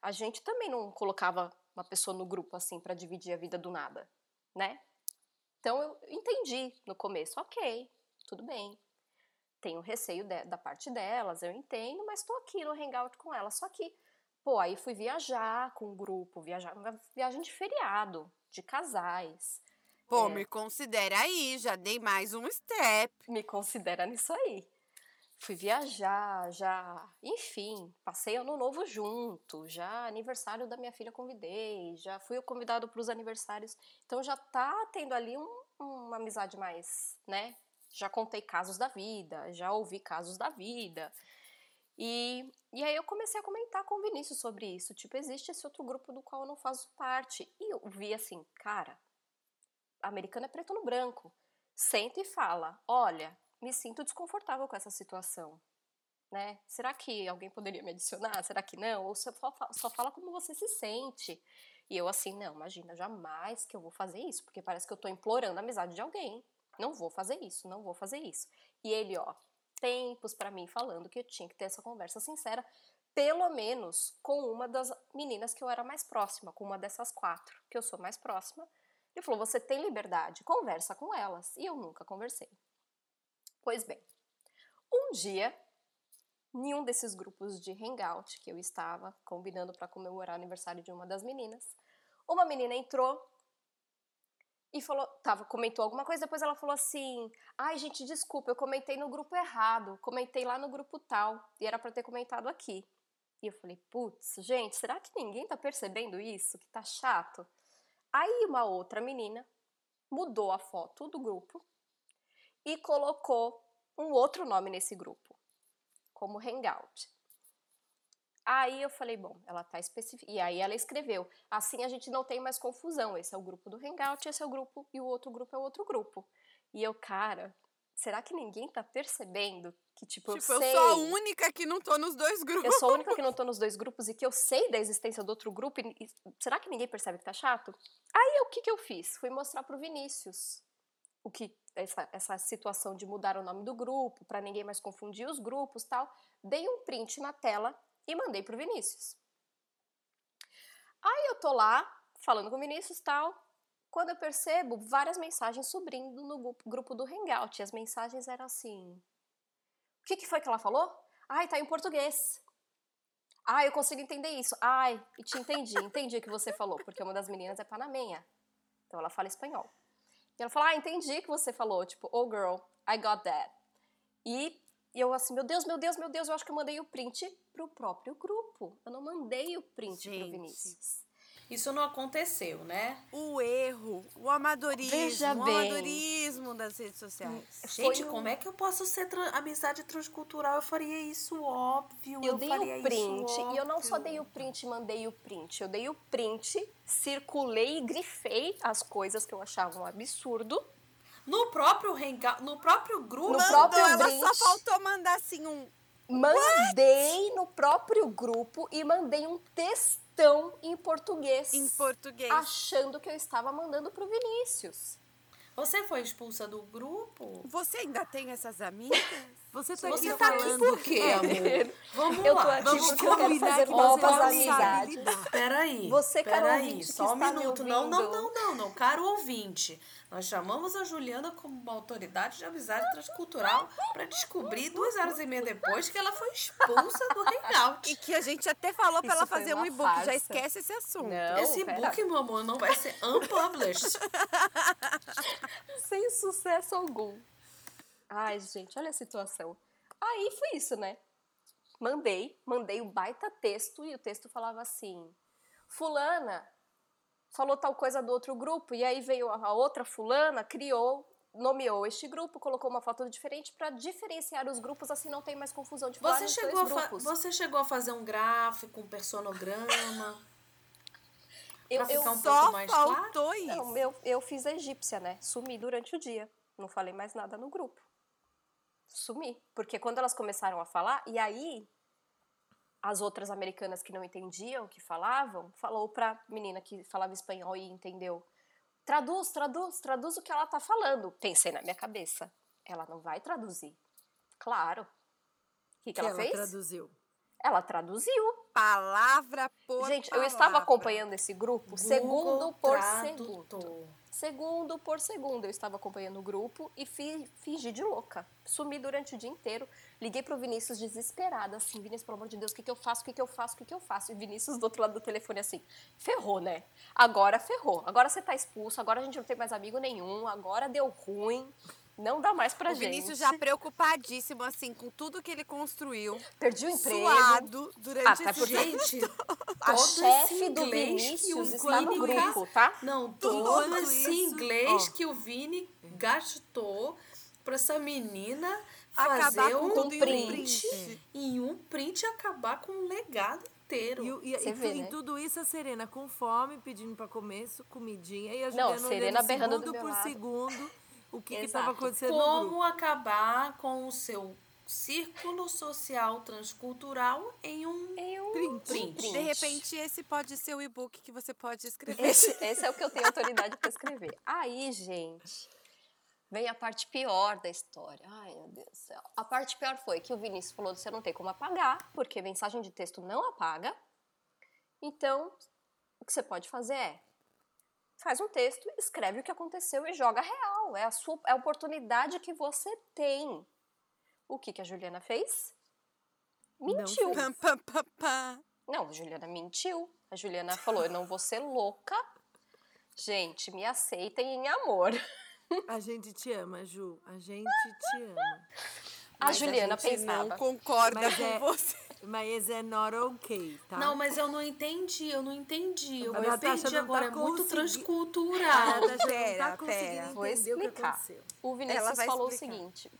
a gente também não colocava uma pessoa no grupo assim para dividir a vida do nada, né? Então eu entendi no começo, ok, tudo bem. Tenho receio de, da parte delas, eu entendo, mas estou aqui no hangout com elas. Só que, pô, aí fui viajar com o grupo, viajar, viagem de feriado, de casais. Pô, É. me considera aí, já dei mais um step. Me considera nisso aí. Fui viajar, já, enfim, passei ano novo junto, já aniversário da minha filha convidei, já fui convidado para os aniversários. Então já tá tendo ali um- uma amizade mais, né? Já contei casos da vida, já ouvi casos da vida. E, e aí eu comecei a comentar com o Vinícius sobre isso. Tipo, existe esse outro grupo do qual eu não faço parte. E eu vi assim, cara, americano é preto no branco. Senta e fala, olha, me sinto desconfortável com essa situação. Né? Será que alguém poderia me adicionar? Será que não? Ou só fa- só fala como você se sente. E eu assim, não, imagina, jamais que eu vou fazer isso, porque parece que eu tô implorando a amizade de alguém. Não vou fazer isso, não vou fazer isso. E ele, ó, tempos pra mim falando que eu tinha que ter essa conversa sincera, pelo menos com uma das meninas que eu era mais próxima, com uma dessas quatro, que eu sou mais próxima. Ele falou: você tem liberdade, conversa com elas. E eu nunca conversei. Pois bem, um dia, em um desses grupos de hangout que eu estava combinando para comemorar o aniversário de uma das meninas, uma menina entrou e falou, tava, comentou alguma coisa, depois ela falou assim: "Ai, gente, desculpa, eu comentei no grupo errado, comentei lá no grupo tal, e era para ter comentado aqui". E eu falei: "Putz, gente, será que ninguém tá percebendo isso? Que tá chato?" Aí uma outra menina mudou a foto do grupo e colocou um outro nome nesse grupo, como Hangout. Aí eu falei, bom, ela tá especificando. E aí ela escreveu: assim a gente não tem mais confusão. Esse é o grupo do Hangout, esse é o grupo, e o outro grupo é o outro grupo. E eu, cara, será que ninguém tá percebendo que, tipo, Tipo, eu eu sei. sou a única que não tô nos dois grupos. Eu sou a única que não tô nos dois grupos e que eu sei da existência do outro grupo. E será que ninguém percebe que tá chato? Aí o que, que eu fiz? Fui mostrar pro Vinícius o que essa, essa situação de mudar o nome do grupo, para ninguém mais confundir os grupos tal. Dei um print na tela e mandei pro Vinícius. Aí eu tô lá falando com o Vinícius tal. Quando eu percebo várias mensagens subindo no grupo- do Hangout. E as mensagens eram assim: O que, que foi que ela falou? Ai, tá em português. Ai, eu consigo entender isso. Ai, e te entendi, entendi o que você falou, porque uma das meninas é panamenha. Então ela fala espanhol. E ela fala, ah, entendi o que você falou. Tipo, oh girl, I got that. E e eu assim, meu Deus, meu Deus, meu Deus, eu acho que eu mandei o print pro próprio grupo. Eu não mandei o print Gente. pro Vinícius. Isso não aconteceu, né? O erro, o amadorismo, Veja o bem. amadorismo das redes sociais. Gente, Foi um- como é que eu posso ser tran- amizade transcultural? Eu faria isso, óbvio. Eu dei faria o print, e eu não só dei o print e mandei o print. Eu dei o print, circulei e grifei as coisas que eu achava um absurdo. No próprio hangout, no próprio grupo. No Mandou, próprio ela só faltou mandar assim um. Mandei no próprio grupo e mandei um textão em português. Em português. Achando que eu estava mandando pro Vinícius. Você foi expulsa do grupo? Você ainda tem essas amigas? Você tá Você aqui tá aqui por quê, amor? Vamos Eu tô lá, aqui vamos porque eu quero combinar fazer que você novas amizades. Peraí. Você, caro peraí, ouvinte que só um minuto. Não, não, não, não, não. Caro ouvinte, nós chamamos a Juliana como uma autoridade de amizade transcultural para descobrir duas horas e meia depois que ela foi expulsa do hangout. E que a gente até falou pra Isso ela fazer um e-book. Já esquece esse assunto. Não, Esse pera. book, meu amor, não vai ser unpublished. sem sucesso algum. Ai, gente, olha a situação. Aí foi isso, né? Mandei, mandei o baita texto e o texto falava assim: Fulana falou tal coisa do outro grupo, e aí veio a outra fulana, criou nomeou este grupo, colocou uma foto diferente para diferenciar os grupos, assim não tem mais confusão de falar Você chegou, grupos. você chegou a fazer um gráfico, um personograma? eu, pra eu, ficar um Só pouco mais claro? faltou isso. não, eu, eu fiz a egípcia, né? Sumi durante o dia. Não falei mais nada no grupo. Sumi. Porque quando elas começaram a falar, e aí as outras americanas que não entendiam o que falavam, falou pra menina que falava espanhol e entendeu. Traduz, traduz, traduz o que ela tá falando. Pensei na minha cabeça. Ela não vai traduzir. Claro. O que, que, Que ela, ela fez? traduziu. Ela traduziu. Palavra por Gente, eu palavra. estava acompanhando esse grupo segundo Google por Tradutor. segundo. Segundo por segundo, eu estava acompanhando o grupo e fi, fingi de louca. Sumi durante o dia inteiro. Liguei pro Vinícius desesperada, assim, Vinícius, pelo amor de Deus, o que, que eu faço? O que, que eu faço? O que, que eu faço? E Vinícius do outro lado do telefone assim, ferrou, né? Agora ferrou. Agora você tá expulso, agora a gente não tem mais amigo nenhum, agora deu ruim. Não dá mais pra O gente. Vinícius já preocupadíssimo, assim, com tudo que ele construiu. Perdi o emprego. Suado durante Ah, tá esse Gente, A todo chefe do Vinícius o está no grupo, tá? Não, Tudo todo esse inglês ó. que o Vini gastou pra essa menina Acabar fazer com um um print, print. em um print e acabar com um legado inteiro. E, o- e, Você e, vê, e né? tudo isso a Serena com fome, pedindo pra comer comidinha. E a Não, Serena berrando do segundo por lado. segundo o que que Exato. tava acontecendo. Como acabar com o seu círculo social transcultural em um Em um Print. print. De repente, esse pode ser o e-book que você pode escrever. Esse, esse é o que eu tenho autoridade para escrever. Aí, gente, vem a parte pior da história. Ai, meu Deus do céu. A parte pior foi que o Vinícius falou que você não tem como apagar, porque mensagem de texto não apaga. Então, o que você pode fazer é faz um texto, escreve o que aconteceu e joga real. É a sua é a oportunidade que você tem. O que, que a Juliana fez? Mentiu. Não, a Juliana mentiu. A Juliana falou: eu não vou ser louca. Gente, me aceitem em amor. A gente te ama, Ju. A gente te ama. A Mas Juliana a gente pensava. não concorda Mas com é- você. Mas é not okay, tá? Não, mas eu não entendi, eu não entendi. Eu me perdi não agora, tá é muito transcultural. Pera, tá conseguindo pera. Vou o explicar. O Ela Vinícius falou explicar. o seguinte: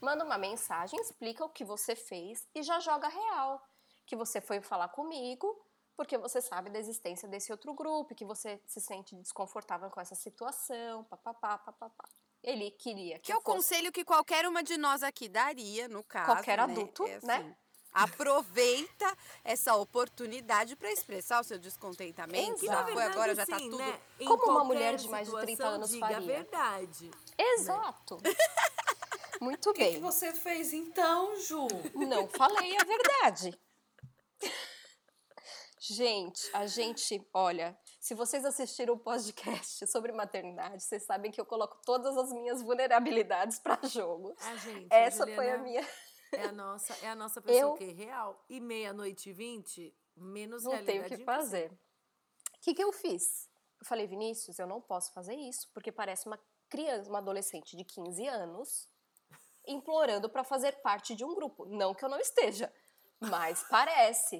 manda uma mensagem, explica o que você fez e já joga real. Que você foi falar comigo porque você sabe da existência desse outro grupo, que você se sente desconfortável com essa situação, papapá, papapá. Ele queria que, Que é eu o fosse conselho que qualquer uma de nós aqui daria, no caso. Qualquer né? adulto, É assim, né? Aproveita essa oportunidade para expressar o seu descontentamento. E, Já foi, verdade, agora já tá assim, tudo. né, em Como uma mulher de mais de 30 situação, anos diga faria. a verdade. Exato. Muito O que, que bem. você fez então, Ju? Não falei a verdade. Gente, a gente, olha, se vocês assistiram o podcast sobre maternidade, vocês sabem que eu coloco todas as minhas vulnerabilidades para jogo. A gente, a Essa foi a Juliana minha. É a nossa, é a nossa pessoa Eu- que é real. E meia-noite e vinte, menos Não tenho o realidade que fazer. O que, que eu fiz? Eu falei, Vinícius, eu não posso fazer isso, porque parece uma criança, uma adolescente de 15 anos, implorando para fazer parte de um grupo. Não que eu não esteja, mas parece.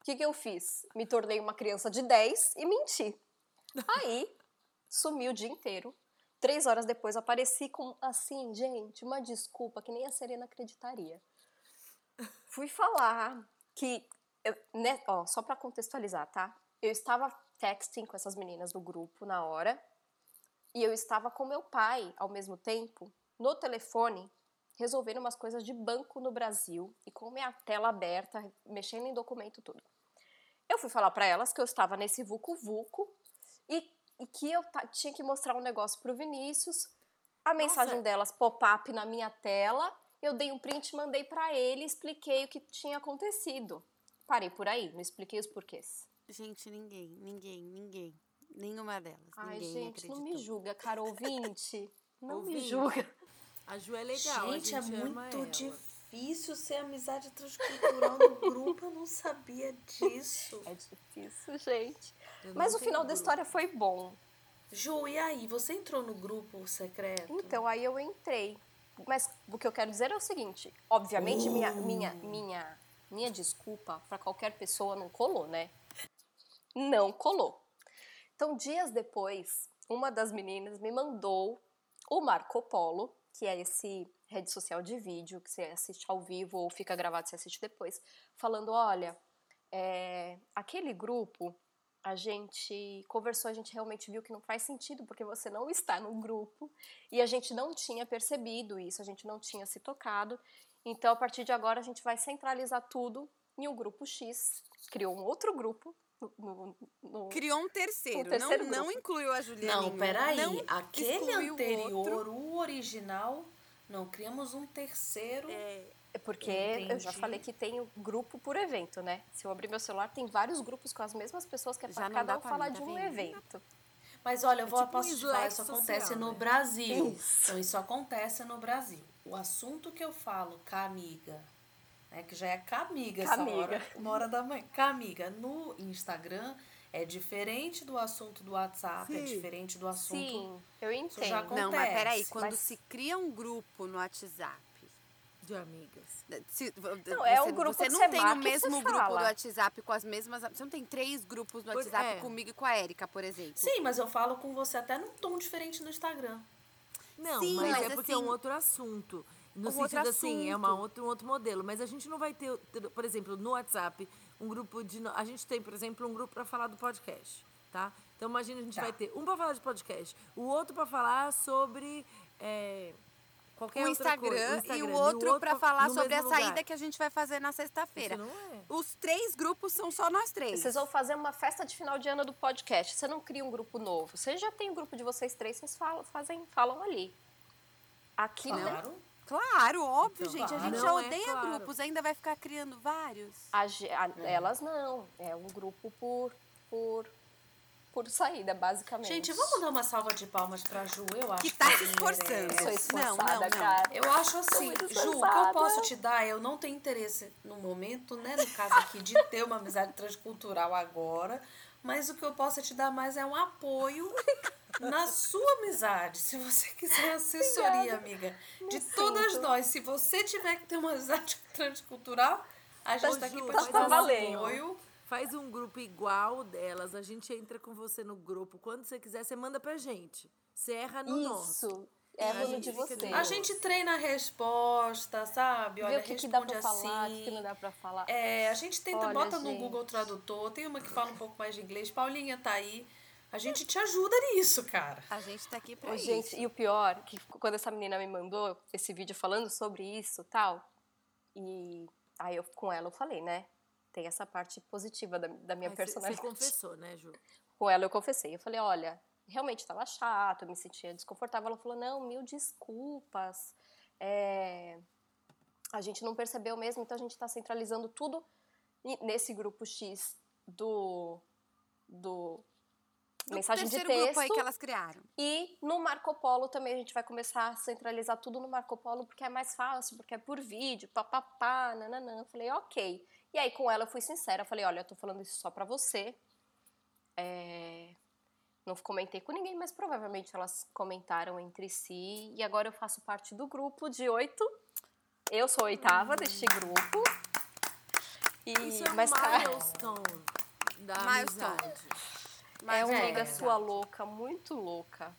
O que, que eu fiz? Me tornei uma criança de 10 e menti. Aí, sumi o dia inteiro. Três horas depois, apareci com, assim, gente, uma desculpa que nem a Serena acreditaria. Fui falar que eu, né, ó, só pra contextualizar, tá? Eu estava texting com essas meninas do grupo na hora e eu estava com meu pai ao mesmo tempo no telefone resolvendo umas coisas de banco no Brasil e com minha tela aberta, mexendo em documento tudo. Eu fui falar pra elas que eu estava nesse vucu vucu e, e que eu tinha que mostrar um negócio pro Vinícius. A mensagem delas pop-up na minha tela, eu dei um print, mandei pra ele, expliquei o que tinha acontecido. Parei por aí, não expliquei os porquês. Gente, ninguém, ninguém, ninguém. Nenhuma delas. Ai, ninguém gente, não me acreditou. julga, cara ouvinte. Não me Ouvinte. julga. A Ju é legal, gente, é gente ama muito ela. Difícil ser amizade transcultural no grupo. Eu não sabia disso. É difícil, gente. Eu Mas o final tenho da grupo. história foi bom. Ju, e aí? Você entrou no grupo secreto? Então, aí eu entrei. Mas o que eu quero dizer é o seguinte: obviamente, minha, minha, minha, minha desculpa para qualquer pessoa não colou, né? Não colou. Então, dias depois, uma das meninas me mandou o Marco Polo, que é esse rede social de vídeo que você assiste ao vivo ou fica gravado e você assiste depois, falando, olha, é, aquele grupo a gente conversou, a gente realmente viu que não faz sentido, porque você não está no grupo e a gente não tinha percebido isso, a gente não tinha se tocado. Então, a partir de agora, a gente vai centralizar tudo em um grupo X. Criou um outro grupo. No, no, no... Criou um terceiro. Um terceiro não, não incluiu a Juliana. Não, peraí. Não Aquele excluiu o anterior, outro. o original, não, criamos um terceiro. É, É porque eu já Entendi. falei que tem o grupo por evento, né? Se eu abrir meu celular, tem vários grupos com as mesmas pessoas que é não cada um pra falar mim, de tá um vendo? evento. Mas olha, eu vou, tipo um posso te falar, isso social, acontece no né? Brasil. Isso. Então, isso acontece no Brasil. O assunto que eu falo, camiga, né, que já é camiga essa Camiga. hora, uma hora da manhã. Camiga, no Instagram é diferente do assunto do WhatsApp, é Sim. diferente do assunto... Sim, eu já entendo. Não, mas peraí, quando mas- se cria um grupo no WhatsApp. De amigas. se- Não, é você, um grupo você não tem o mesmo grupo fala. do WhatsApp com as mesmas. Você não tem três grupos no WhatsApp é. comigo e com a Erika, por exemplo. Sim, mas eu falo com você até num tom diferente no Instagram. Não, Sim, mas, mas é porque é um assim- outro assunto. No Um outro sentido assim, é uma outro, um outro modelo. Mas a gente não vai ter, por exemplo, no WhatsApp, um grupo de. A gente tem, por exemplo, um grupo para falar do podcast, tá? Então imagina, a gente Tá. vai ter um para falar de podcast, o outro para falar sobre. é, qualquer o outra Instagram, coisa. O e Instagram, o outro pra falar no sobre a saída lugar. que a gente vai fazer na sexta-feira. É. Os três grupos são só nós três. Vocês vão fazer uma festa de final de ano do podcast. Você não cria um grupo novo. Você já tem um grupo de vocês três, vocês falam, fazem, falam ali. Aqui não. Claro. Óbvio, Então, gente. A gente já Não é odeia claro. grupos, ainda vai ficar criando vários. A a- Elas não. É um grupo por, por, por saída, basicamente. Gente, vamos dar uma salva de palmas pra Ju, eu acho Que tá se esforçando. Sou Não, esforçada, não, não. cara. Eu acho assim, Ju, o que eu posso te dar, eu não tenho interesse no momento, né, no caso aqui, de ter uma amizade transcultural agora, mas o que eu posso te dar mais é um apoio na sua amizade. Se você quiser assessoria, amiga, de todas sinto. nós, se você tiver que ter uma amizade transcultural, a gente tá aqui mas te dar tá um valendo. apoio. Faz um grupo igual delas, a gente entra com você no grupo. Quando você quiser, você manda pra gente. Você erra no nosso. Isso. É A no gente de vocês. A gente treina a resposta, sabe? Olha, Vê o que, que dá pra responde falar, o assim. que, que não dá pra falar. É, a gente tenta, Olha, bota no gente. Google Tradutor, tem uma que fala um pouco mais de inglês. Paulinha tá aí. A gente te ajuda nisso, cara. A gente tá aqui pra Ô, isso. gente, e o pior, que quando essa menina me mandou esse vídeo falando sobre isso tal, e aí eu com ela eu falei, né? Tem essa parte positiva da, da minha você- personalidade. Você confessou, né, Ju? Com ela eu confessei. Eu falei, olha, realmente estava chato, eu me sentia desconfortável. Ela falou, não, mil desculpas. é, a gente não percebeu mesmo, então a gente está centralizando tudo nesse grupo X do, do Do mensagem de texto. grupo aí que elas criaram. E no Marco Polo também a gente vai começar a centralizar tudo no Marco Polo, porque é mais fácil, porque é por vídeo, papapá, nananã. Eu falei, ok. E aí com ela eu fui sincera, eu falei, olha, eu tô falando isso só pra você. É, Não comentei com ninguém, mas provavelmente elas comentaram entre si. E agora eu faço parte do grupo de oito. Eu sou a oitava deste grupo. E, Isso é mas, cara, milestone da Milestone. amizade. é Mas uma é, amiga exato. sua louca, muito louca.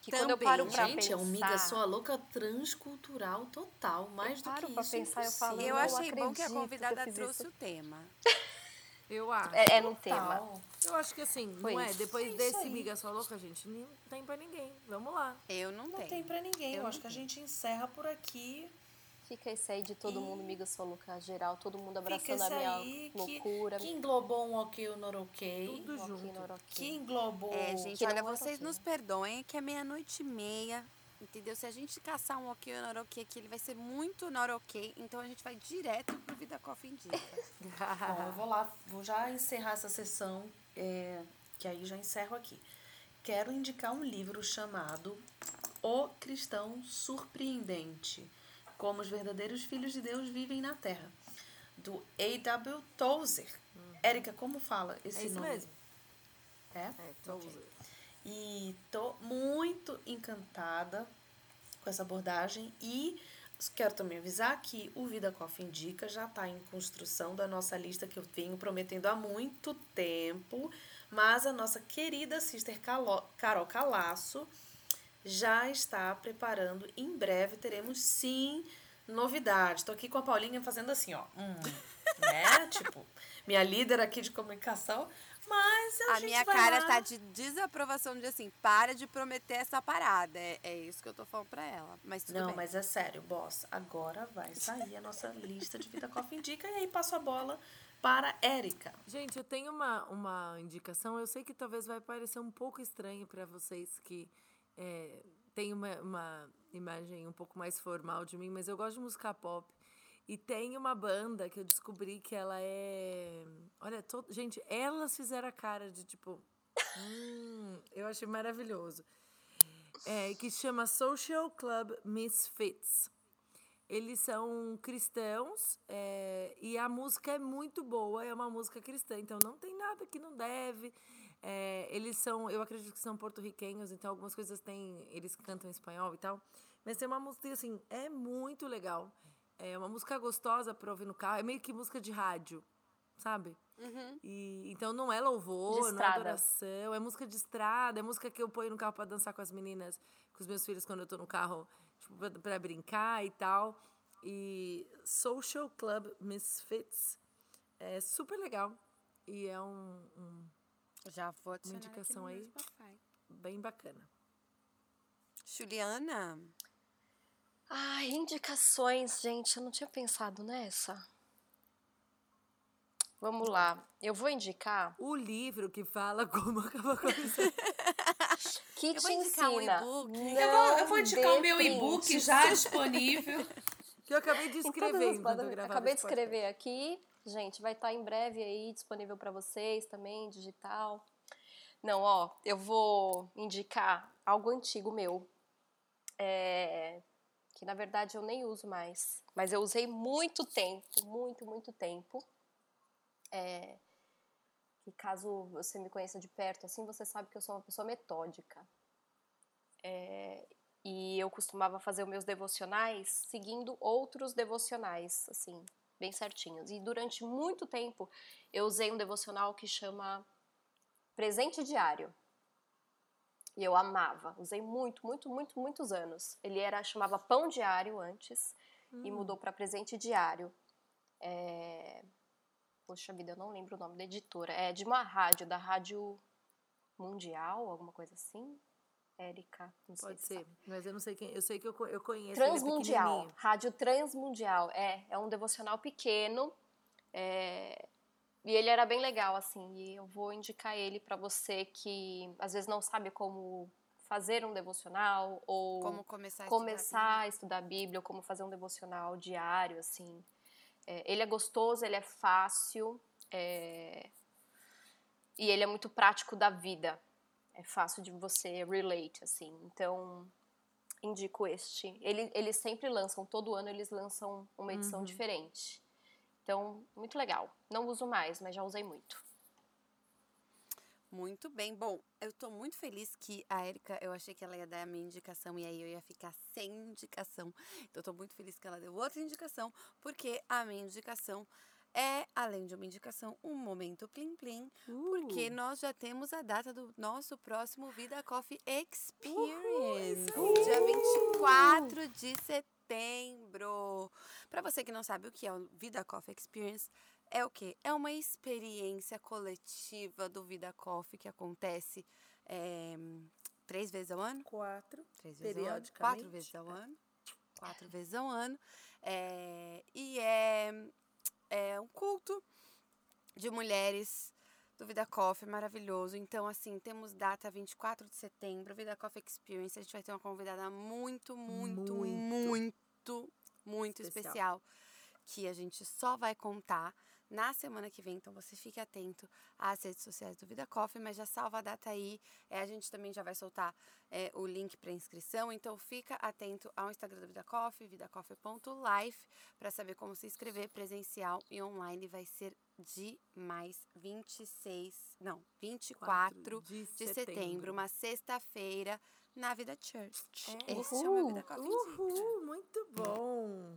Que quando eu Também, paro pra Gente, pensar... é uma amiga sua louca transcultural total. Mais do paro que pra isso. pensar, eu falo, Eu não achei bom que a eu convidada trouxe isso. o tema. Eu acho. É, é num tema. Eu acho que assim, Foi não é? isso. Depois É isso desse aí. miga sua louca, gente, não tem pra ninguém. Vamos lá. Eu não, Não tenho. tem pra ninguém. Eu, Eu acho que a gente encerra por aqui. Fica esse aí de todo mundo, amiga sua louca geral, todo mundo Fica abraçando esse a minha aí que, loucura. que englobou um ok ou ok. Tudo Aqui junto. Que englobou... É, gente, Que olha, não é vocês pouquinho. nos perdoem que é meia-noite e meia. Entendeu? Se a gente caçar um ok ou ok aqui, ele vai ser muito ok. Então a gente vai direto pro Vida Coffee Indica. Bom, eu vou lá, vou já encerrar essa sessão, é, que aí já encerro aqui. Quero indicar um livro chamado O Cristão Surpreendente: Como os verdadeiros filhos de Deus vivem na Terra, do A.W. Tozer. Érica, como fala esse É nome? mesmo. É? É. Tozer. E tô muito encantada com essa abordagem e quero também avisar que o Vida Coffee Indica já está em construção da nossa lista que eu venho prometendo há muito tempo, mas a nossa querida sister Calo- Carol Calaço já está preparando. Em breve teremos sim novidades. Estou aqui com a Paulinha fazendo assim, ó. Hum, né? tipo, minha líder aqui de comunicação. Mas a, A gente minha vai cara lá. tá de desaprovação de assim, para de prometer essa parada. É, é isso que eu tô falando pra ela. Mas tudo Não, bem. mas é sério, boss. Agora vai sair a nossa lista de Vida Coffee Indica e aí passo a bola para Érica. Gente, eu tenho uma, uma indicação. Eu sei que talvez vai parecer um pouco estranho para vocês que é, têm uma, uma imagem um pouco mais formal de mim, mas eu gosto de música pop. E tem uma banda que eu descobri que ela é. Olha, to... gente, elas fizeram a cara de tipo. Hum, eu achei maravilhoso. É, que chama Social Club Misfits. Eles são cristãos é, e a música é muito boa, é uma música cristã, então não tem nada que não deve. É, eles são, eu acredito que são porto-riquenhos, então algumas coisas tem, eles cantam em espanhol e tal. Mas tem uma música assim, é muito legal. É uma música gostosa para ouvir no carro, é meio que música de rádio, sabe? Uhum. E, então não é louvor, não é adoração, é música de estrada, é música que eu ponho no carro para dançar com as meninas, com os meus filhos quando eu tô no carro, tipo, pra, pra brincar e tal. E Social Club Misfits é super legal e é um, um Já vou aqui indicação aí? Bem bacana. Juliana, Ai, indicações, gente, eu não tinha pensado nessa. Vamos lá, eu vou indicar O livro que fala como acabar com que Eu te vou indicar um ensina. e-book. Eu vou, eu vou indicar o meu e-book já disponível. que eu acabei de Em todas escrever as Acabei de esse podcast. escrever aqui. Gente, vai estar em breve aí disponível para vocês também, digital. Não, ó, eu vou indicar algo antigo meu. É, que na verdade eu nem uso mais. Mas eu usei muito tempo, muito, muito tempo. É, que caso você me conheça de perto, assim, você sabe que eu sou uma pessoa metódica. É, e eu costumava fazer os meus devocionais seguindo outros devocionais, assim, bem certinhos. E durante muito tempo eu usei um devocional que chama Presente Diário. E eu amava, usei muito, muito, muito, muitos anos. Ele era chamava Pão Diário antes e mudou para Presente Diário. É... Poxa vida, eu não lembro o nome da editora. É de uma rádio, da Rádio Mundial, alguma coisa assim. Érica, não sei Pode se ser, mas eu não sei quem. Eu sei que eu, eu conheço. é Transmundial. Rádio Transmundial, é, é um devocional pequeno, é, e ele era bem legal, assim, e eu vou indicar ele pra você que às vezes não sabe como fazer um devocional, ou como começar a começar a estudar a Bíblia, ou como fazer um devocional diário, assim. É, ele é gostoso, ele é fácil, é, e ele é muito prático da vida. É fácil de você relate, assim. Então, indico este. Ele, eles sempre lançam, todo ano eles lançam uma edição diferente. Então, muito legal. Não uso mais, mas já usei muito. Muito bem. Bom, eu tô muito feliz que a Erika, eu achei que ela ia dar a minha indicação e aí eu ia ficar sem indicação. Então, eu tô muito feliz que ela deu outra indicação, porque a minha indicação é, além de uma indicação, um momento plim plim, porque nós já temos a data do nosso próximo Vida Coffee Experience, dia 24 de setembro. Para você que não sabe o que é o Vida Coffee Experience, é o quê? É uma experiência coletiva do Vida Coffee que acontece é, três vezes ao ano? Quatro. Três vezes ao ano? Quatro vezes ao ano. Quatro vezes ao ano. É, e é, é um culto de mulheres do Vida Coffee, maravilhoso. Então, assim, temos data 24 de setembro, Vida Coffee Experience. A gente vai ter uma convidada muito, muito, Muito. muito, muito, Especial. especial. Que a gente só vai contar na semana que vem. Então, você fique atento às redes sociais do Vida Coffee, mas já salva a data aí. É, a gente também já vai soltar é, o link para inscrição. Então, fica atento ao Instagram do Vida Coffee, vidacoffee.life, para saber como se inscrever presencial e online. Vai ser demais. 26, não, 24 de, de setembro, uma sexta-feira, na Vida Church. É. Esse é o meu Vida Coffee. Uhul, muito bom.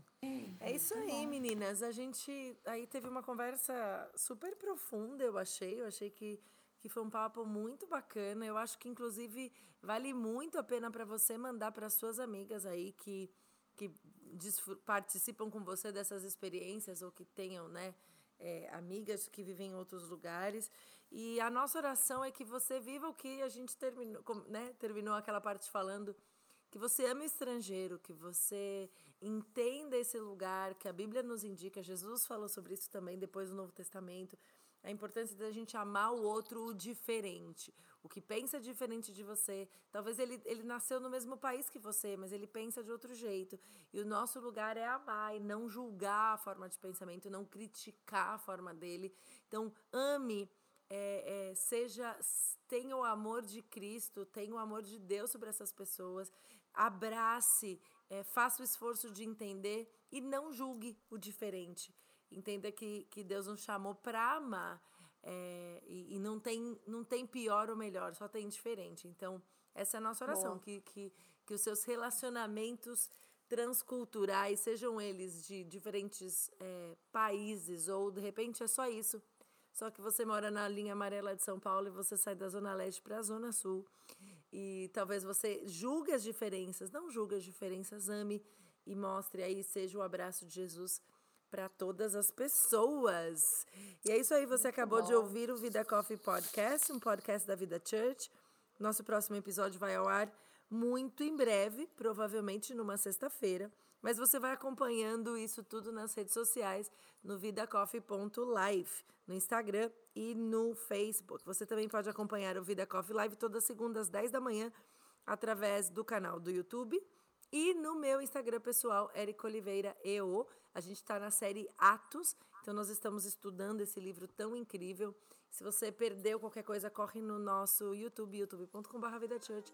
É isso aí, meninas. A gente aí teve uma conversa super profunda, eu achei. Eu achei que que foi um papo muito bacana. Eu acho que, inclusive, vale muito a pena para você mandar para suas amigas aí que, que participam com você dessas experiências ou que tenham, né? É, amigas que vivem em outros lugares. E a nossa oração é que você viva o que a gente terminou, né? terminou aquela parte falando, que você ame o estrangeiro, que você entenda esse lugar que a Bíblia nos indica. Jesus falou sobre isso também depois do Novo Testamento a importância da gente amar o outro o diferente, o que pensa diferente de você. Talvez ele, ele nasceu no mesmo país que você, mas ele pensa de outro jeito. E o nosso lugar é amar e não julgar a forma de pensamento, não criticar a forma dele. Então, ame, é, é, seja, tenha o amor de Cristo, tenha o amor de Deus sobre essas pessoas, abrace, é, faça o esforço de entender e não julgue o diferente. Entenda que, que Deus nos chamou para amar. É, e, e, não, tem, não tem pior ou melhor, só tem diferente. Então, essa é a nossa oração, que, que, que os seus relacionamentos transculturais, sejam eles de diferentes é, países, ou de repente é só isso. Só que você mora na linha amarela de São Paulo e você sai da Zona Leste para a Zona Sul. E talvez você julgue as diferenças, não julgue as diferenças, ame e mostre aí, seja o abraço de Jesus para todas as pessoas. E é isso aí, você Muito acabou bom. de ouvir o Vida Coffee Podcast, um podcast da Vida Church. Nosso próximo episódio vai ao ar muito em breve, provavelmente numa sexta-feira. Mas você vai acompanhando isso tudo nas redes sociais, no vidacoffee.live, no Instagram e no Facebook. Você também pode acompanhar o Vida Coffee Live todas as segundas às 10 da manhã, através do canal do YouTube e no meu Instagram pessoal, Eric Oliveira EO. A gente está na série Atos, então nós estamos estudando esse livro tão incrível. Se você perdeu qualquer coisa, corre no nosso YouTube, youtube.com.br VidaChurch.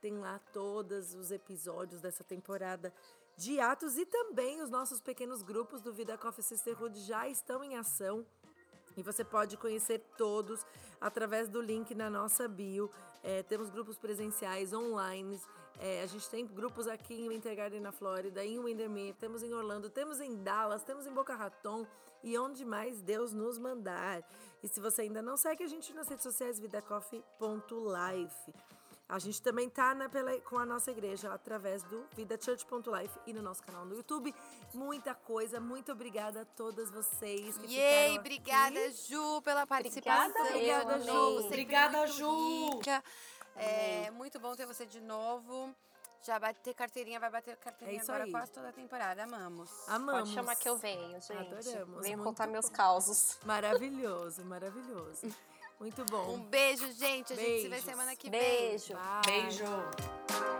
Tem lá todos os episódios dessa temporada de Atos e também os nossos pequenos grupos do Vida Coffee Sisterhood já estão em ação. E você pode conhecer todos através do link na nossa bio. É, temos grupos presenciais, online, é, a gente tem grupos aqui em Winter Garden, na Flórida, em Windermere, temos em Orlando, temos em Dallas, temos em Boca Raton e onde mais Deus nos mandar. E se você ainda não segue a gente nas redes sociais, vidacoffee.life. A gente também tá na, pela, com a nossa igreja através do vidachurch.life e no nosso canal no YouTube. Muita coisa, muito obrigada a todas vocês que Yay, obrigada, Ju, pela participação. Obrigada, Ju. Obrigada, Ju. Rica. É muito bom ter você de novo. Já bater carteirinha, vai bater carteirinha é agora aí. quase toda a temporada. Amamos. Amamos. Pode chamar que eu venho, gente. Adoramos. Venho contar bom. meus causos. Maravilhoso, maravilhoso. Muito bom. Um beijo, gente. A beijo gente se vê semana que Beijo. vem. Beijo. Beijo.